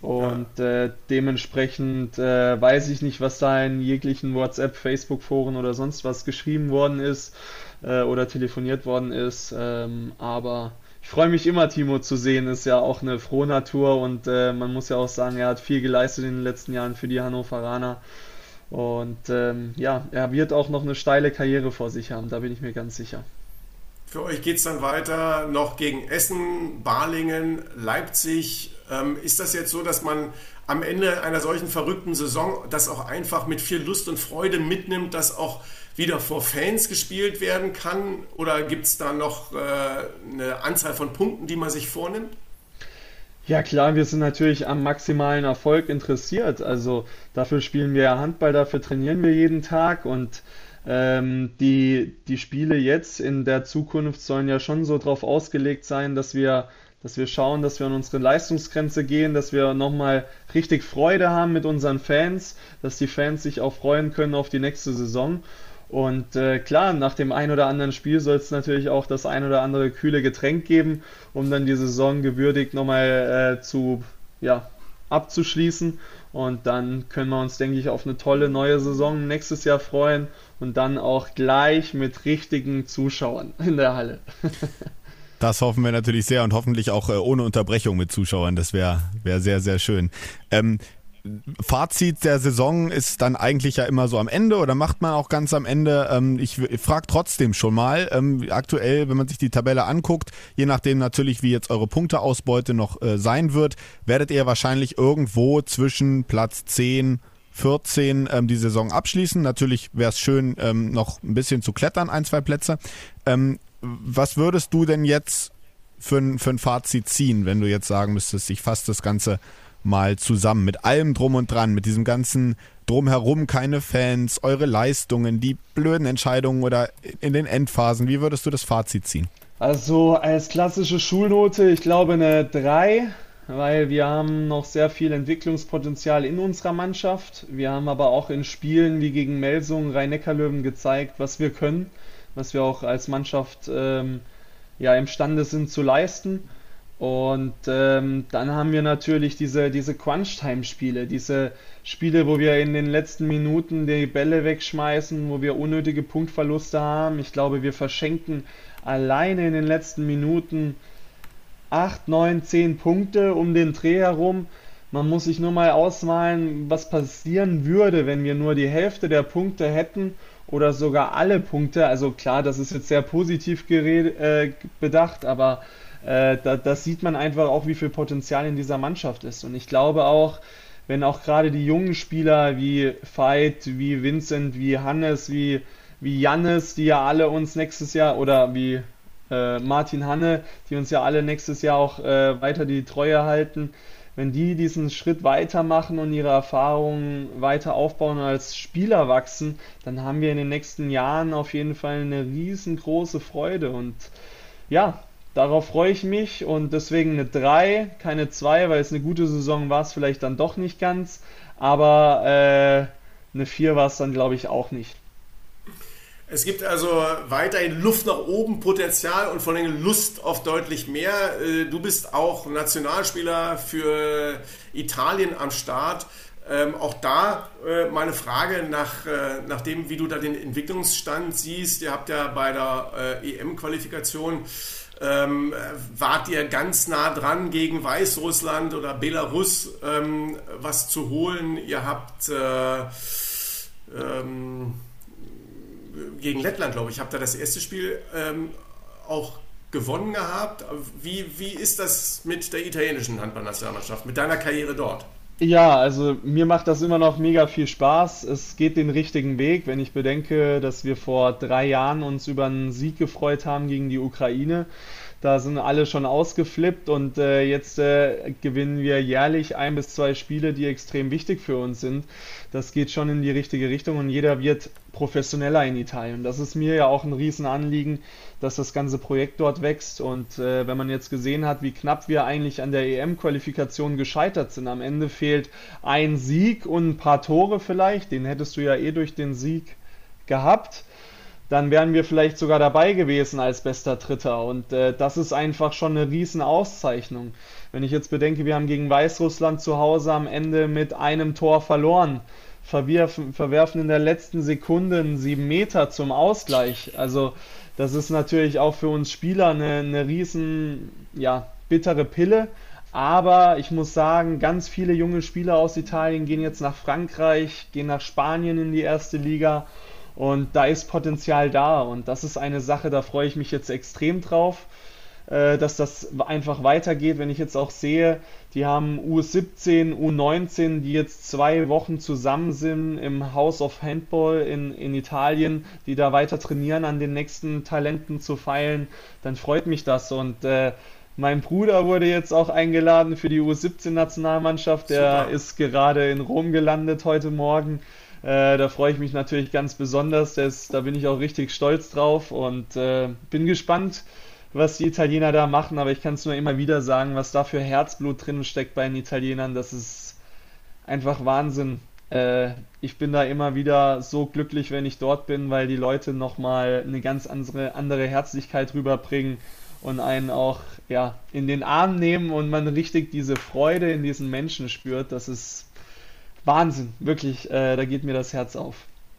Und äh, dementsprechend äh, weiß ich nicht, was da in jeglichen WhatsApp, Facebook-Foren oder sonst was geschrieben worden ist äh, oder telefoniert worden ist. Ähm, aber ich freue mich immer, Timo zu sehen. Ist ja auch eine frohe Natur und äh, man muss ja auch sagen, er hat viel geleistet in den letzten Jahren für die Hannoveraner. Und ähm, ja, er wird auch noch eine steile Karriere vor sich haben, da bin ich mir ganz sicher. Für euch geht es dann weiter noch gegen Essen, Balingen, Leipzig. Ähm, ist das jetzt so, dass man am Ende einer solchen verrückten Saison das auch einfach mit viel Lust und Freude mitnimmt, dass auch wieder vor Fans gespielt werden kann? Oder gibt es da noch äh, eine Anzahl von Punkten, die man sich vornimmt? Ja klar, wir sind natürlich am maximalen Erfolg interessiert. Also dafür spielen wir Handball, dafür trainieren wir jeden Tag und ähm, die, die Spiele jetzt in der Zukunft sollen ja schon so darauf ausgelegt sein, dass wir, dass wir schauen, dass wir an unsere Leistungsgrenze gehen, dass wir nochmal richtig Freude haben mit unseren Fans, dass die Fans sich auch freuen können auf die nächste Saison. Und äh, klar, nach dem ein oder anderen Spiel soll es natürlich auch das ein oder andere kühle Getränk geben, um dann die Saison gewürdigt nochmal äh, zu, ja, abzuschließen. Und dann können wir uns, denke ich, auf eine tolle neue Saison nächstes Jahr freuen und dann auch gleich mit richtigen Zuschauern in der Halle. Das hoffen wir natürlich sehr und hoffentlich auch äh, ohne Unterbrechung mit Zuschauern. Das wäre wär sehr, sehr schön. Ähm, Fazit der Saison ist dann eigentlich ja immer so am Ende oder macht man auch ganz am Ende. Ähm, ich frage trotzdem schon mal, ähm, aktuell, wenn man sich die Tabelle anguckt, je nachdem natürlich, wie jetzt eure Punkteausbeute noch äh, sein wird, werdet ihr wahrscheinlich irgendwo zwischen Platz 10 14 ähm, die Saison abschließen. Natürlich wäre es schön, ähm, noch ein bisschen zu klettern, ein, zwei Plätze. Ähm, was würdest du denn jetzt für, für ein Fazit ziehen, wenn du jetzt sagen müsstest, ich fasse das Ganze mal zusammen mit allem drum und dran, mit diesem ganzen drumherum keine Fans, eure Leistungen, die blöden Entscheidungen oder in den Endphasen. Wie würdest du das Fazit ziehen? Also als klassische Schulnote, ich glaube eine 3, weil wir haben noch sehr viel Entwicklungspotenzial in unserer Mannschaft. Wir haben aber auch in Spielen wie gegen Melsungen, Rhein-Neckar-Löwen gezeigt, was wir können, was wir auch als Mannschaft ähm, ja imstande sind zu leisten. Und ähm, dann haben wir natürlich diese, diese Crunch-Time-Spiele, diese Spiele, wo wir in den letzten Minuten die Bälle wegschmeißen, wo wir unnötige Punktverluste haben. Ich glaube, wir verschenken alleine in den letzten Minuten 8, 9, 10 Punkte um den Dreh herum. Man muss sich nur mal ausmalen, was passieren würde, wenn wir nur die Hälfte der Punkte hätten oder sogar alle Punkte. Also klar, das ist jetzt sehr positiv gered, äh, bedacht, aber äh, da, das sieht man einfach auch, wie viel Potenzial in dieser Mannschaft ist. Und ich glaube auch, wenn auch gerade die jungen Spieler wie Veit, wie Vincent, wie Hannes, wie, wie Jannis, die ja alle uns nächstes Jahr oder wie äh, Martin Hanne, die uns ja alle nächstes Jahr auch äh, weiter die Treue halten, wenn die diesen Schritt weitermachen und ihre Erfahrungen weiter aufbauen und als Spieler wachsen, dann haben wir in den nächsten Jahren auf jeden Fall eine riesengroße Freude. Und ja, Darauf freue ich mich und deswegen eine 3, keine 2, weil es eine gute Saison war es vielleicht dann doch nicht ganz, aber äh, eine 4 war es dann glaube ich auch nicht. Es gibt also weiterhin Luft nach oben, Potenzial und vor allem Lust auf deutlich mehr. Äh, du bist auch Nationalspieler für Italien am Start. Ähm, auch da äh, meine Frage nach, äh, nach dem, wie du da den Entwicklungsstand siehst. Ihr habt ja bei der äh, EM-Qualifikation ähm, wart ihr ganz nah dran, gegen Weißrussland oder Belarus ähm, was zu holen? Ihr habt äh, ähm, gegen Lettland, glaube ich, habt ihr das erste Spiel ähm, auch gewonnen gehabt. Wie, wie ist das mit der italienischen Handballnationalmannschaft, mit deiner Karriere dort? Ja, also mir macht das immer noch mega viel Spaß. Es geht den richtigen Weg, wenn ich bedenke, dass wir vor drei Jahren uns über einen Sieg gefreut haben gegen die Ukraine. Da sind alle schon ausgeflippt und äh, jetzt äh, gewinnen wir jährlich ein bis zwei Spiele, die extrem wichtig für uns sind. Das geht schon in die richtige Richtung und jeder wird professioneller in Italien. Das ist mir ja auch ein Riesenanliegen, dass das ganze Projekt dort wächst. Und äh, wenn man jetzt gesehen hat, wie knapp wir eigentlich an der EM-Qualifikation gescheitert sind, am Ende fehlt ein Sieg und ein paar Tore vielleicht, den hättest du ja eh durch den Sieg gehabt dann wären wir vielleicht sogar dabei gewesen als bester Dritter. Und äh, das ist einfach schon eine riesen Auszeichnung. Wenn ich jetzt bedenke, wir haben gegen Weißrussland zu Hause am Ende mit einem Tor verloren verwerfen, verwerfen in der letzten Sekunde einen 7 Meter zum Ausgleich. Also das ist natürlich auch für uns Spieler eine, eine riesen, ja, bittere Pille. Aber ich muss sagen, ganz viele junge Spieler aus Italien gehen jetzt nach Frankreich, gehen nach Spanien in die erste Liga und da ist Potenzial da und das ist eine Sache, da freue ich mich jetzt extrem drauf, äh, dass das einfach weitergeht. Wenn ich jetzt auch sehe, die haben U17, U19, die jetzt zwei Wochen zusammen sind im House of Handball in, in Italien, die da weiter trainieren, an den nächsten Talenten zu feilen, dann freut mich das und äh, mein Bruder wurde jetzt auch eingeladen für die U17-Nationalmannschaft. Der Super. ist gerade in Rom gelandet heute Morgen. Äh, da freue ich mich natürlich ganz besonders. Das, da bin ich auch richtig stolz drauf und äh, bin gespannt, was die Italiener da machen. Aber ich kann es nur immer wieder sagen, was da für Herzblut drin steckt bei den Italienern. Das ist einfach Wahnsinn. Äh, ich bin da immer wieder so glücklich, wenn ich dort bin, weil die Leute nochmal eine ganz andere, andere Herzlichkeit rüberbringen und einen auch ja, in den Arm nehmen und man richtig diese Freude in diesen Menschen spürt, das ist Wahnsinn, wirklich, äh, da geht mir das Herz auf.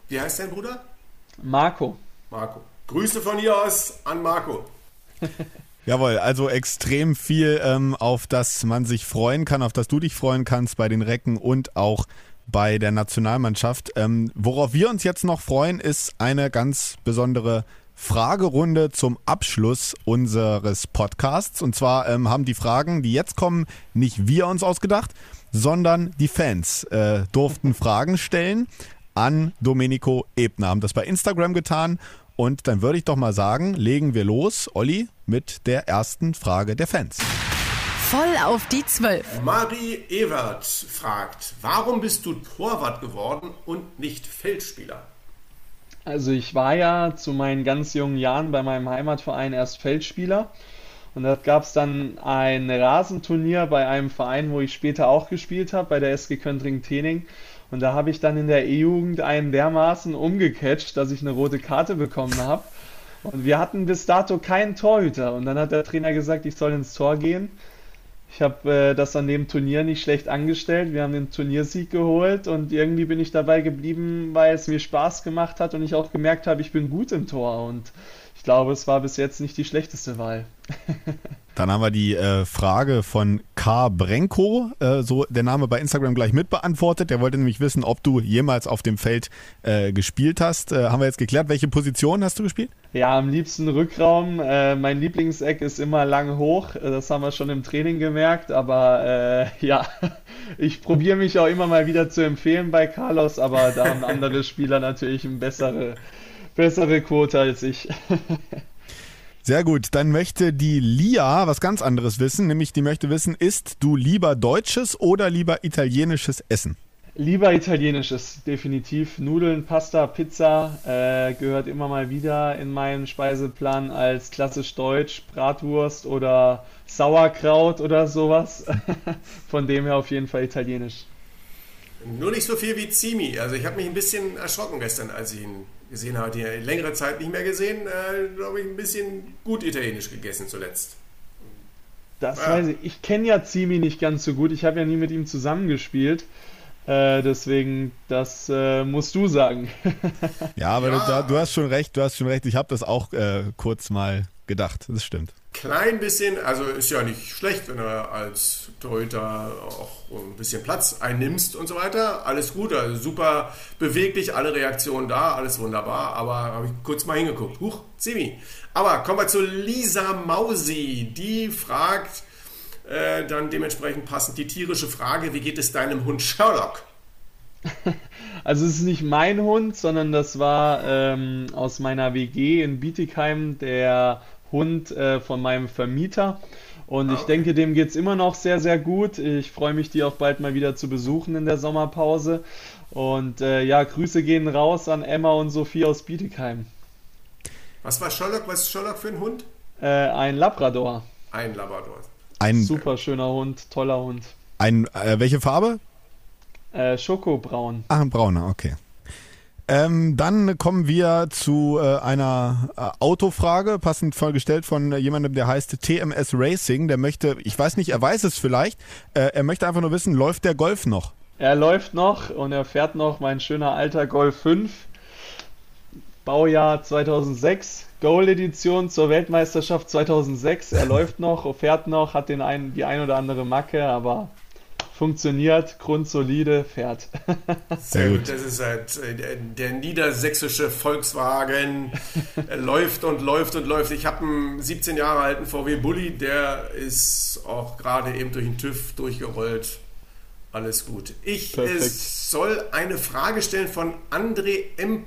Wie heißt dein Bruder? Marco. Marco. Grüße von hier aus an Marco. Jawohl, also extrem viel, ähm, auf das man sich freuen kann, auf das du dich freuen kannst bei den Recken und auch bei der Nationalmannschaft. Ähm, worauf wir uns jetzt noch freuen, ist eine ganz besondere Fragerunde zum Abschluss unseres Podcasts. Und zwar ähm, haben die Fragen, die jetzt kommen, nicht wir uns ausgedacht, sondern die Fans äh, durften Fragen stellen an Domenico Ebner. Haben das bei Instagram getan. Und dann würde ich doch mal sagen, legen wir los, Olli, mit der ersten Frage der Fans. Voll auf die Zwölf. Marie Ewert fragt, warum bist du Torwart geworden und nicht Feldspieler? Also ich war ja zu meinen ganz jungen Jahren bei meinem Heimatverein erst Feldspieler und da gab es dann ein Rasenturnier bei einem Verein, wo ich später auch gespielt habe, bei der SG Köntring Tening. Und da habe ich dann in der E-Jugend einen dermaßen umgecatcht, dass ich eine rote Karte bekommen habe. Und wir hatten bis dato keinen Torhüter. Und dann hat der Trainer gesagt, ich soll ins Tor gehen. Ich habe äh, das an dem Turnier nicht schlecht angestellt. Wir haben den Turniersieg geholt und irgendwie bin ich dabei geblieben, weil es mir Spaß gemacht hat und ich auch gemerkt habe, ich bin gut im Tor. Und ich glaube, es war bis jetzt nicht die schlechteste Wahl. Dann haben wir die äh, Frage von K. Brenko, äh, so der Name bei Instagram gleich mitbeantwortet. Der wollte nämlich wissen, ob du jemals auf dem Feld äh, gespielt hast. Äh, haben wir jetzt geklärt. Welche Position hast du gespielt? Ja, am liebsten Rückraum. Äh, mein Lieblingseck ist immer lang hoch. Äh, das haben wir schon im Training gemerkt. Aber ja, ich probiere mich auch immer mal wieder zu empfehlen bei Carlos. Aber da haben andere Spieler natürlich eine bessere bessere Quote als ich. Sehr gut, dann möchte die Lia was ganz anderes wissen, nämlich die möchte wissen, isst du lieber deutsches oder lieber italienisches Essen? Lieber italienisches, definitiv. Nudeln, Pasta, Pizza äh, gehört immer mal wieder in meinen Speiseplan als klassisch deutsch, Bratwurst oder Sauerkraut oder sowas. Von dem her auf jeden Fall italienisch. Nur nicht so viel wie Zimi. Also ich habe mich ein bisschen erschrocken gestern, als ich ihn gesehen habe. Die längere Zeit nicht mehr gesehen. Äh, Glaube ich, ein bisschen gut italienisch gegessen zuletzt. Das ja. weiß ich. Ich kenne ja Zimi nicht ganz so gut. Ich habe ja nie mit ihm zusammengespielt. Äh, deswegen, das äh, musst du sagen. ja, aber ja. Du, du, hast schon recht, du hast schon recht. Ich habe das auch äh, kurz mal gedacht. Das stimmt klein bisschen, also ist ja nicht schlecht, wenn du als Torhüter auch ein bisschen Platz einnimmst und so weiter. Alles gut, also super beweglich, alle Reaktionen da, alles wunderbar, aber habe ich kurz mal hingeguckt. Huch, Zimi. Aber kommen wir zu Lisa Mausi, die fragt äh, dann dementsprechend passend die tierische Frage, wie geht es deinem Hund Sherlock? Also es ist nicht mein Hund, sondern das war ähm, aus meiner WG in Bietigheim der Hund äh, von meinem Vermieter. Und ich denke, dem geht es immer noch sehr, sehr gut. Ich freue mich, die auch bald mal wieder zu besuchen in der Sommerpause. Und äh, ja, Grüße gehen raus an Emma und Sophie aus Bietigheim. Was war Sherlock? Was ist Sherlock für ein Hund? Äh, ein Labrador. Ein Labrador. Ein super schöner Hund, toller Hund. Ein, äh, welche Farbe? Äh, Schokobraun. Ach, ein brauner, okay. Ähm, dann kommen wir zu äh, einer äh, Autofrage, passend vollgestellt von äh, jemandem, der heißt TMS Racing. Der möchte, ich weiß nicht, er weiß es vielleicht, äh, er möchte einfach nur wissen, läuft der Golf noch? Er läuft noch und er fährt noch mein schöner alter Golf 5. Baujahr 2006, Goal-Edition zur Weltmeisterschaft 2006. Er läuft noch, fährt noch, hat den ein, die ein oder andere Macke, aber funktioniert, grundsolide, fährt. Sehr gut. Das ist halt äh, der, der niedersächsische Volkswagen. er läuft und läuft und läuft. Ich habe einen 17 Jahre alten VW Bulli, der ist auch gerade eben durch den TÜV durchgerollt. Alles gut. Ich soll eine Frage stellen von André M.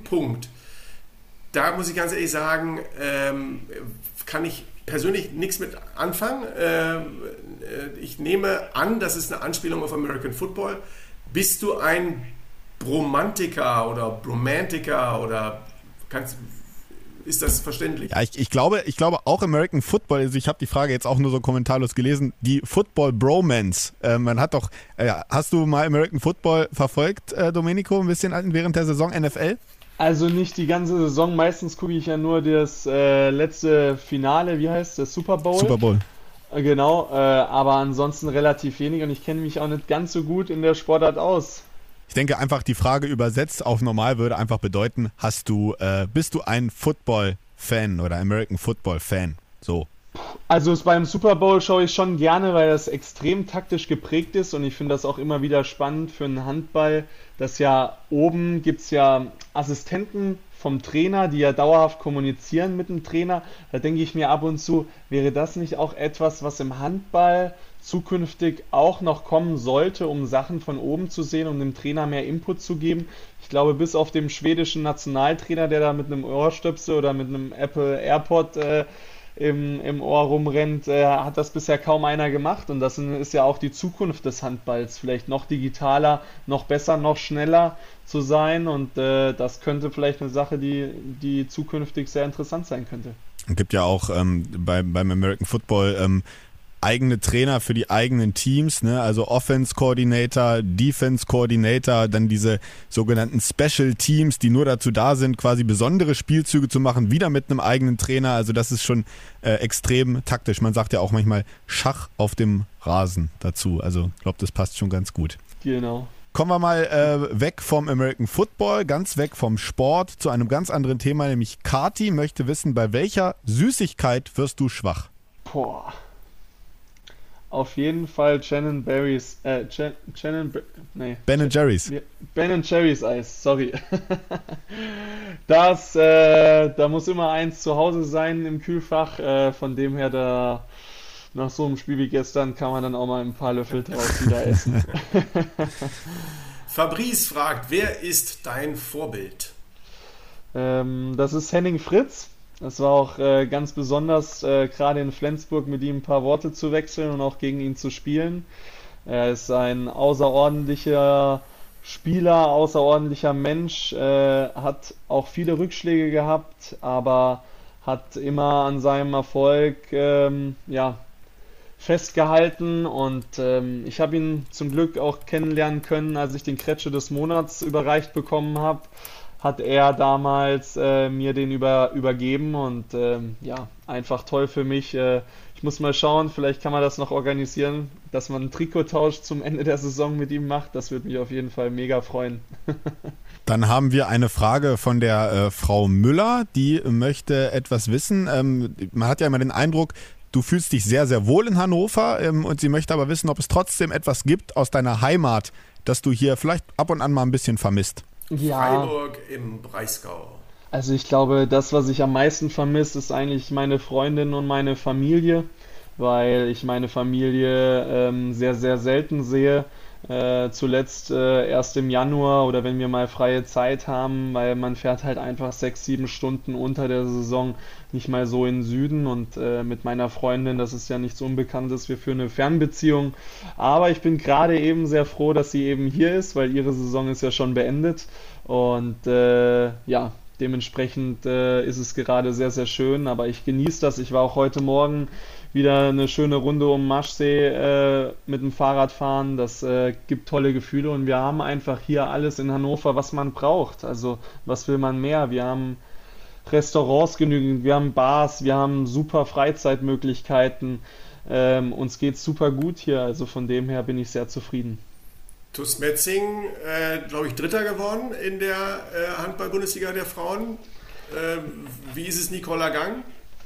Da muss ich ganz ehrlich sagen, ähm, kann ich persönlich nichts mit anfangen. Ähm, äh, ich nehme an, das ist eine Anspielung auf American Football. Bist du ein Bromantiker oder Bromantiker oder kannst, ist das verständlich? Ja, ich, ich, glaube, ich glaube auch American Football, also ich habe die Frage jetzt auch nur so kommentarlos gelesen, die Football Bromance. Äh, man hat doch, äh, hast du mal American Football verfolgt, äh, Domenico, ein bisschen während der Saison NFL? Also nicht die ganze Saison, meistens gucke ich ja nur das äh, letzte Finale, wie heißt das, Super Bowl. Super Bowl. Äh, genau, äh, aber ansonsten relativ wenig und ich kenne mich auch nicht ganz so gut in der Sportart aus. Ich denke einfach, die Frage übersetzt auf normal würde einfach bedeuten, hast du, äh, bist du ein Football-Fan oder American Football-Fan? So. Also beim Super Bowl schaue ich schon gerne, weil das extrem taktisch geprägt ist und ich finde das auch immer wieder spannend für einen Handball, dass ja oben gibt es ja Assistenten vom Trainer, die ja dauerhaft kommunizieren mit dem Trainer. Da denke ich mir ab und zu, wäre das nicht auch etwas, was im Handball zukünftig auch noch kommen sollte, um Sachen von oben zu sehen, um dem Trainer mehr Input zu geben. Ich glaube, bis auf den schwedischen Nationaltrainer, der da mit einem Ohrstöpsel oder mit einem Apple AirPod äh, im, im Ohr rumrennt, äh, hat das bisher kaum einer gemacht. Und das ist ja auch die Zukunft des Handballs. Vielleicht noch digitaler, noch besser, noch schneller zu sein. Und äh, das könnte vielleicht eine Sache, die, die zukünftig sehr interessant sein könnte. Es gibt ja auch ähm, bei, beim American Football ähm, eigene Trainer für die eigenen Teams, ne? also Offense Coordinator, Defense Coordinator, dann diese sogenannten Special Teams, die nur dazu da sind, quasi besondere Spielzüge zu machen, wieder mit einem eigenen Trainer. Also das ist schon äh, extrem taktisch. Man sagt ja auch manchmal Schach auf dem Rasen dazu. Also ich glaube, das passt schon ganz gut. Genau. Kommen wir mal äh, weg vom American Football, ganz weg vom Sport zu einem ganz anderen Thema, nämlich Kati möchte wissen, bei welcher Süßigkeit wirst du schwach? Boah auf jeden Fall Shannon Berries, äh, Shannon, nee. Ben Jerry's. Ben Jerry's Eis, sorry. das, äh, da muss immer eins zu Hause sein im Kühlfach, äh, von dem her da, nach so einem Spiel wie gestern kann man dann auch mal ein paar Löffel draus wieder essen. Fabrice fragt, wer ist dein Vorbild? Ähm, das ist Henning Fritz. Es war auch äh, ganz besonders, äh, gerade in Flensburg mit ihm ein paar Worte zu wechseln und auch gegen ihn zu spielen. Er ist ein außerordentlicher Spieler, außerordentlicher Mensch, äh, hat auch viele Rückschläge gehabt, aber hat immer an seinem Erfolg ähm, ja, festgehalten und ähm, ich habe ihn zum Glück auch kennenlernen können, als ich den Kretsche des Monats überreicht bekommen habe hat er damals äh, mir den über, übergeben und ähm, ja, einfach toll für mich. Äh, ich muss mal schauen, vielleicht kann man das noch organisieren, dass man einen Trikottausch zum Ende der Saison mit ihm macht. Das würde mich auf jeden Fall mega freuen. Dann haben wir eine Frage von der äh, Frau Müller, die möchte etwas wissen. Ähm, man hat ja immer den Eindruck, du fühlst dich sehr, sehr wohl in Hannover ähm, und sie möchte aber wissen, ob es trotzdem etwas gibt aus deiner Heimat, das du hier vielleicht ab und an mal ein bisschen vermisst. Ja. Freiburg im Breisgau. Also ich glaube, das, was ich am meisten vermisse, ist eigentlich meine Freundin und meine Familie, weil ich meine Familie ähm, sehr, sehr selten sehe. Äh, zuletzt äh, erst im Januar oder wenn wir mal freie Zeit haben, weil man fährt halt einfach sechs, sieben Stunden unter der Saison nicht mal so in den Süden und äh, mit meiner Freundin, das ist ja nichts Unbekanntes, wir führen eine Fernbeziehung. Aber ich bin gerade eben sehr froh, dass sie eben hier ist, weil ihre Saison ist ja schon beendet und äh, ja, dementsprechend äh, ist es gerade sehr, sehr schön, aber ich genieße das. Ich war auch heute Morgen wieder eine schöne Runde um Maschsee äh, mit dem Fahrrad fahren. Das äh, gibt tolle Gefühle und wir haben einfach hier alles in Hannover, was man braucht. Also was will man mehr? Wir haben Restaurants genügend, wir haben Bars, wir haben super Freizeitmöglichkeiten. Ähm, uns geht super gut hier, also von dem her bin ich sehr zufrieden. TuS Metzing, äh, glaube ich, Dritter geworden in der äh, Handball-Bundesliga der Frauen. Ähm, wie ist es Nicola Gang?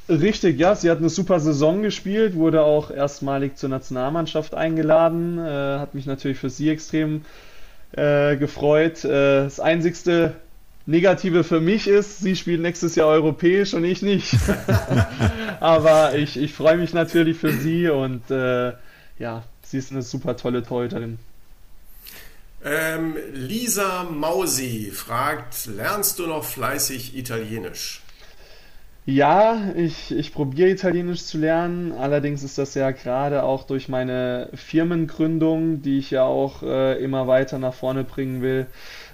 Richtig, ja, sie hat eine super Saison gespielt, wurde auch erstmalig zur Nationalmannschaft eingeladen, äh, hat mich natürlich für sie extrem äh, gefreut. Äh, das einzigste Negative für mich ist, sie spielt nächstes Jahr europäisch und ich nicht. Aber ich, ich freue mich natürlich für sie und äh, ja, sie ist eine super tolle Torhüterin. Ähm, Lisa Mausi fragt, lernst du noch fleißig Italienisch? Ja, ich, ich probiere Italienisch zu lernen. Allerdings ist das ja gerade auch durch meine Firmengründung, die ich ja auch äh, immer weiter nach vorne bringen will,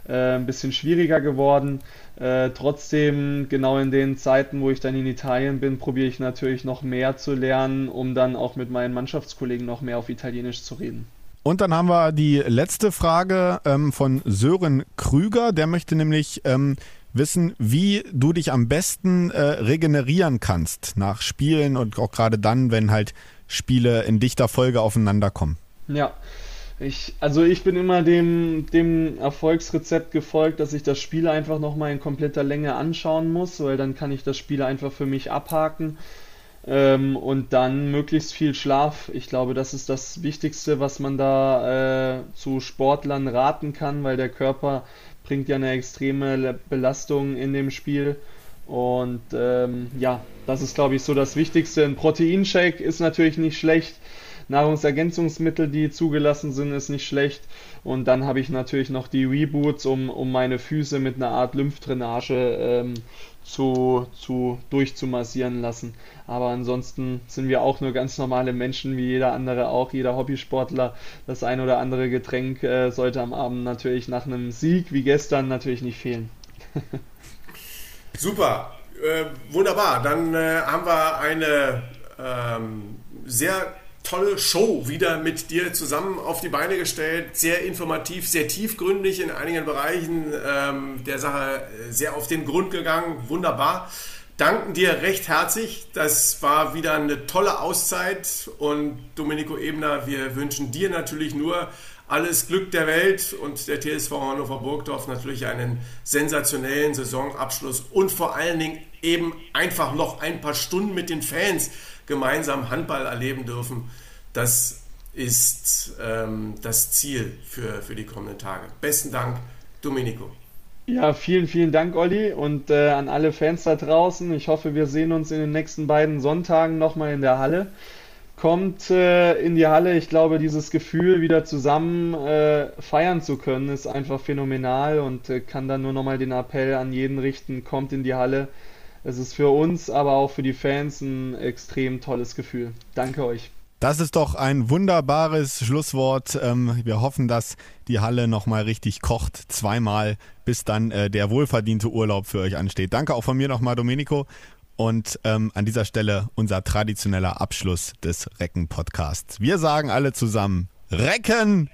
äh, ein bisschen schwieriger geworden. Äh, trotzdem, genau in den Zeiten, wo ich dann in Italien bin, probiere ich natürlich noch mehr zu lernen, um dann auch mit meinen Mannschaftskollegen noch mehr auf Italienisch zu reden. Und dann haben wir die letzte Frage ähm, von Sören Krüger. Der möchte nämlich ähm, wissen, wie du dich am besten äh, regenerieren kannst nach Spielen und auch gerade dann, wenn halt Spiele in dichter Folge aufeinander kommen. Ja, ich, also ich bin immer dem, dem Erfolgsrezept gefolgt, dass ich das Spiel einfach nochmal in kompletter Länge anschauen muss, weil dann kann ich das Spiel einfach für mich abhaken ähm, und dann möglichst viel Schlaf. Ich glaube, das ist das Wichtigste, was man da äh, zu Sportlern raten kann, weil der Körper bringt ja eine extreme Belastung in dem Spiel. Und ähm, ja, das ist, glaube ich, so das Wichtigste. Ein Proteinshake ist natürlich nicht schlecht. Nahrungsergänzungsmittel, die zugelassen sind, ist nicht schlecht. Und dann habe ich natürlich noch die Reboots, um, um meine Füße mit einer Art Lymphdrainage ähm, zu, zu durchzumassieren lassen. Aber ansonsten sind wir auch nur ganz normale Menschen, wie jeder andere auch, jeder Hobbysportler. Das ein oder andere Getränk äh, sollte am Abend natürlich nach einem Sieg wie gestern natürlich nicht fehlen. Super, äh, wunderbar. Dann äh, haben wir eine ähm, sehr tolle Show wieder mit dir zusammen auf die Beine gestellt. Sehr informativ, sehr tiefgründig in einigen Bereichen ähm, der Sache sehr auf den Grund gegangen. Wunderbar. Danken dir recht herzlich. Das war wieder eine tolle Auszeit. Und Domenico Ebner, wir wünschen dir natürlich nur alles Glück der Welt und der TSV Hannover Burgdorf natürlich einen sensationellen Saisonabschluss und vor allen Dingen eben einfach noch ein paar Stunden mit den Fans gemeinsam Handball erleben dürfen. Das ist ähm, das Ziel für, für die kommenden Tage. Besten Dank, Domenico. Ja, vielen, vielen Dank, Olli, und äh, an alle Fans da draußen. Ich hoffe, wir sehen uns in den nächsten beiden Sonntagen nochmal in der Halle. Kommt äh, in die Halle. Ich glaube, dieses Gefühl, wieder zusammen äh, feiern zu können, ist einfach phänomenal und äh, kann dann nur nochmal den Appell an jeden richten, kommt in die Halle. Es ist für uns, aber auch für die Fans ein extrem tolles Gefühl. Danke euch. Das ist doch ein wunderbares Schlusswort. Ähm, wir hoffen, dass die Halle nochmal richtig kocht, zweimal, bis dann äh, der wohlverdiente Urlaub für euch ansteht. Danke auch von mir nochmal, Domenico. Und ähm, an dieser Stelle unser traditioneller Abschluss des Recken-Podcasts. Wir sagen alle zusammen, Recken!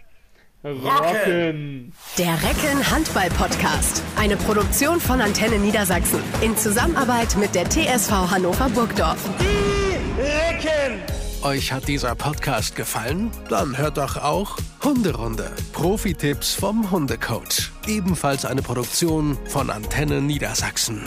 Rocken! Der Recken Handball Podcast. Eine Produktion von Antenne Niedersachsen. In Zusammenarbeit mit der TSV Hannover Burgdorf. Die Recken! Euch hat dieser Podcast gefallen? Dann hört doch auch Hunderunde. Profi-Tipps vom Hundecoach. Ebenfalls eine Produktion von Antenne Niedersachsen.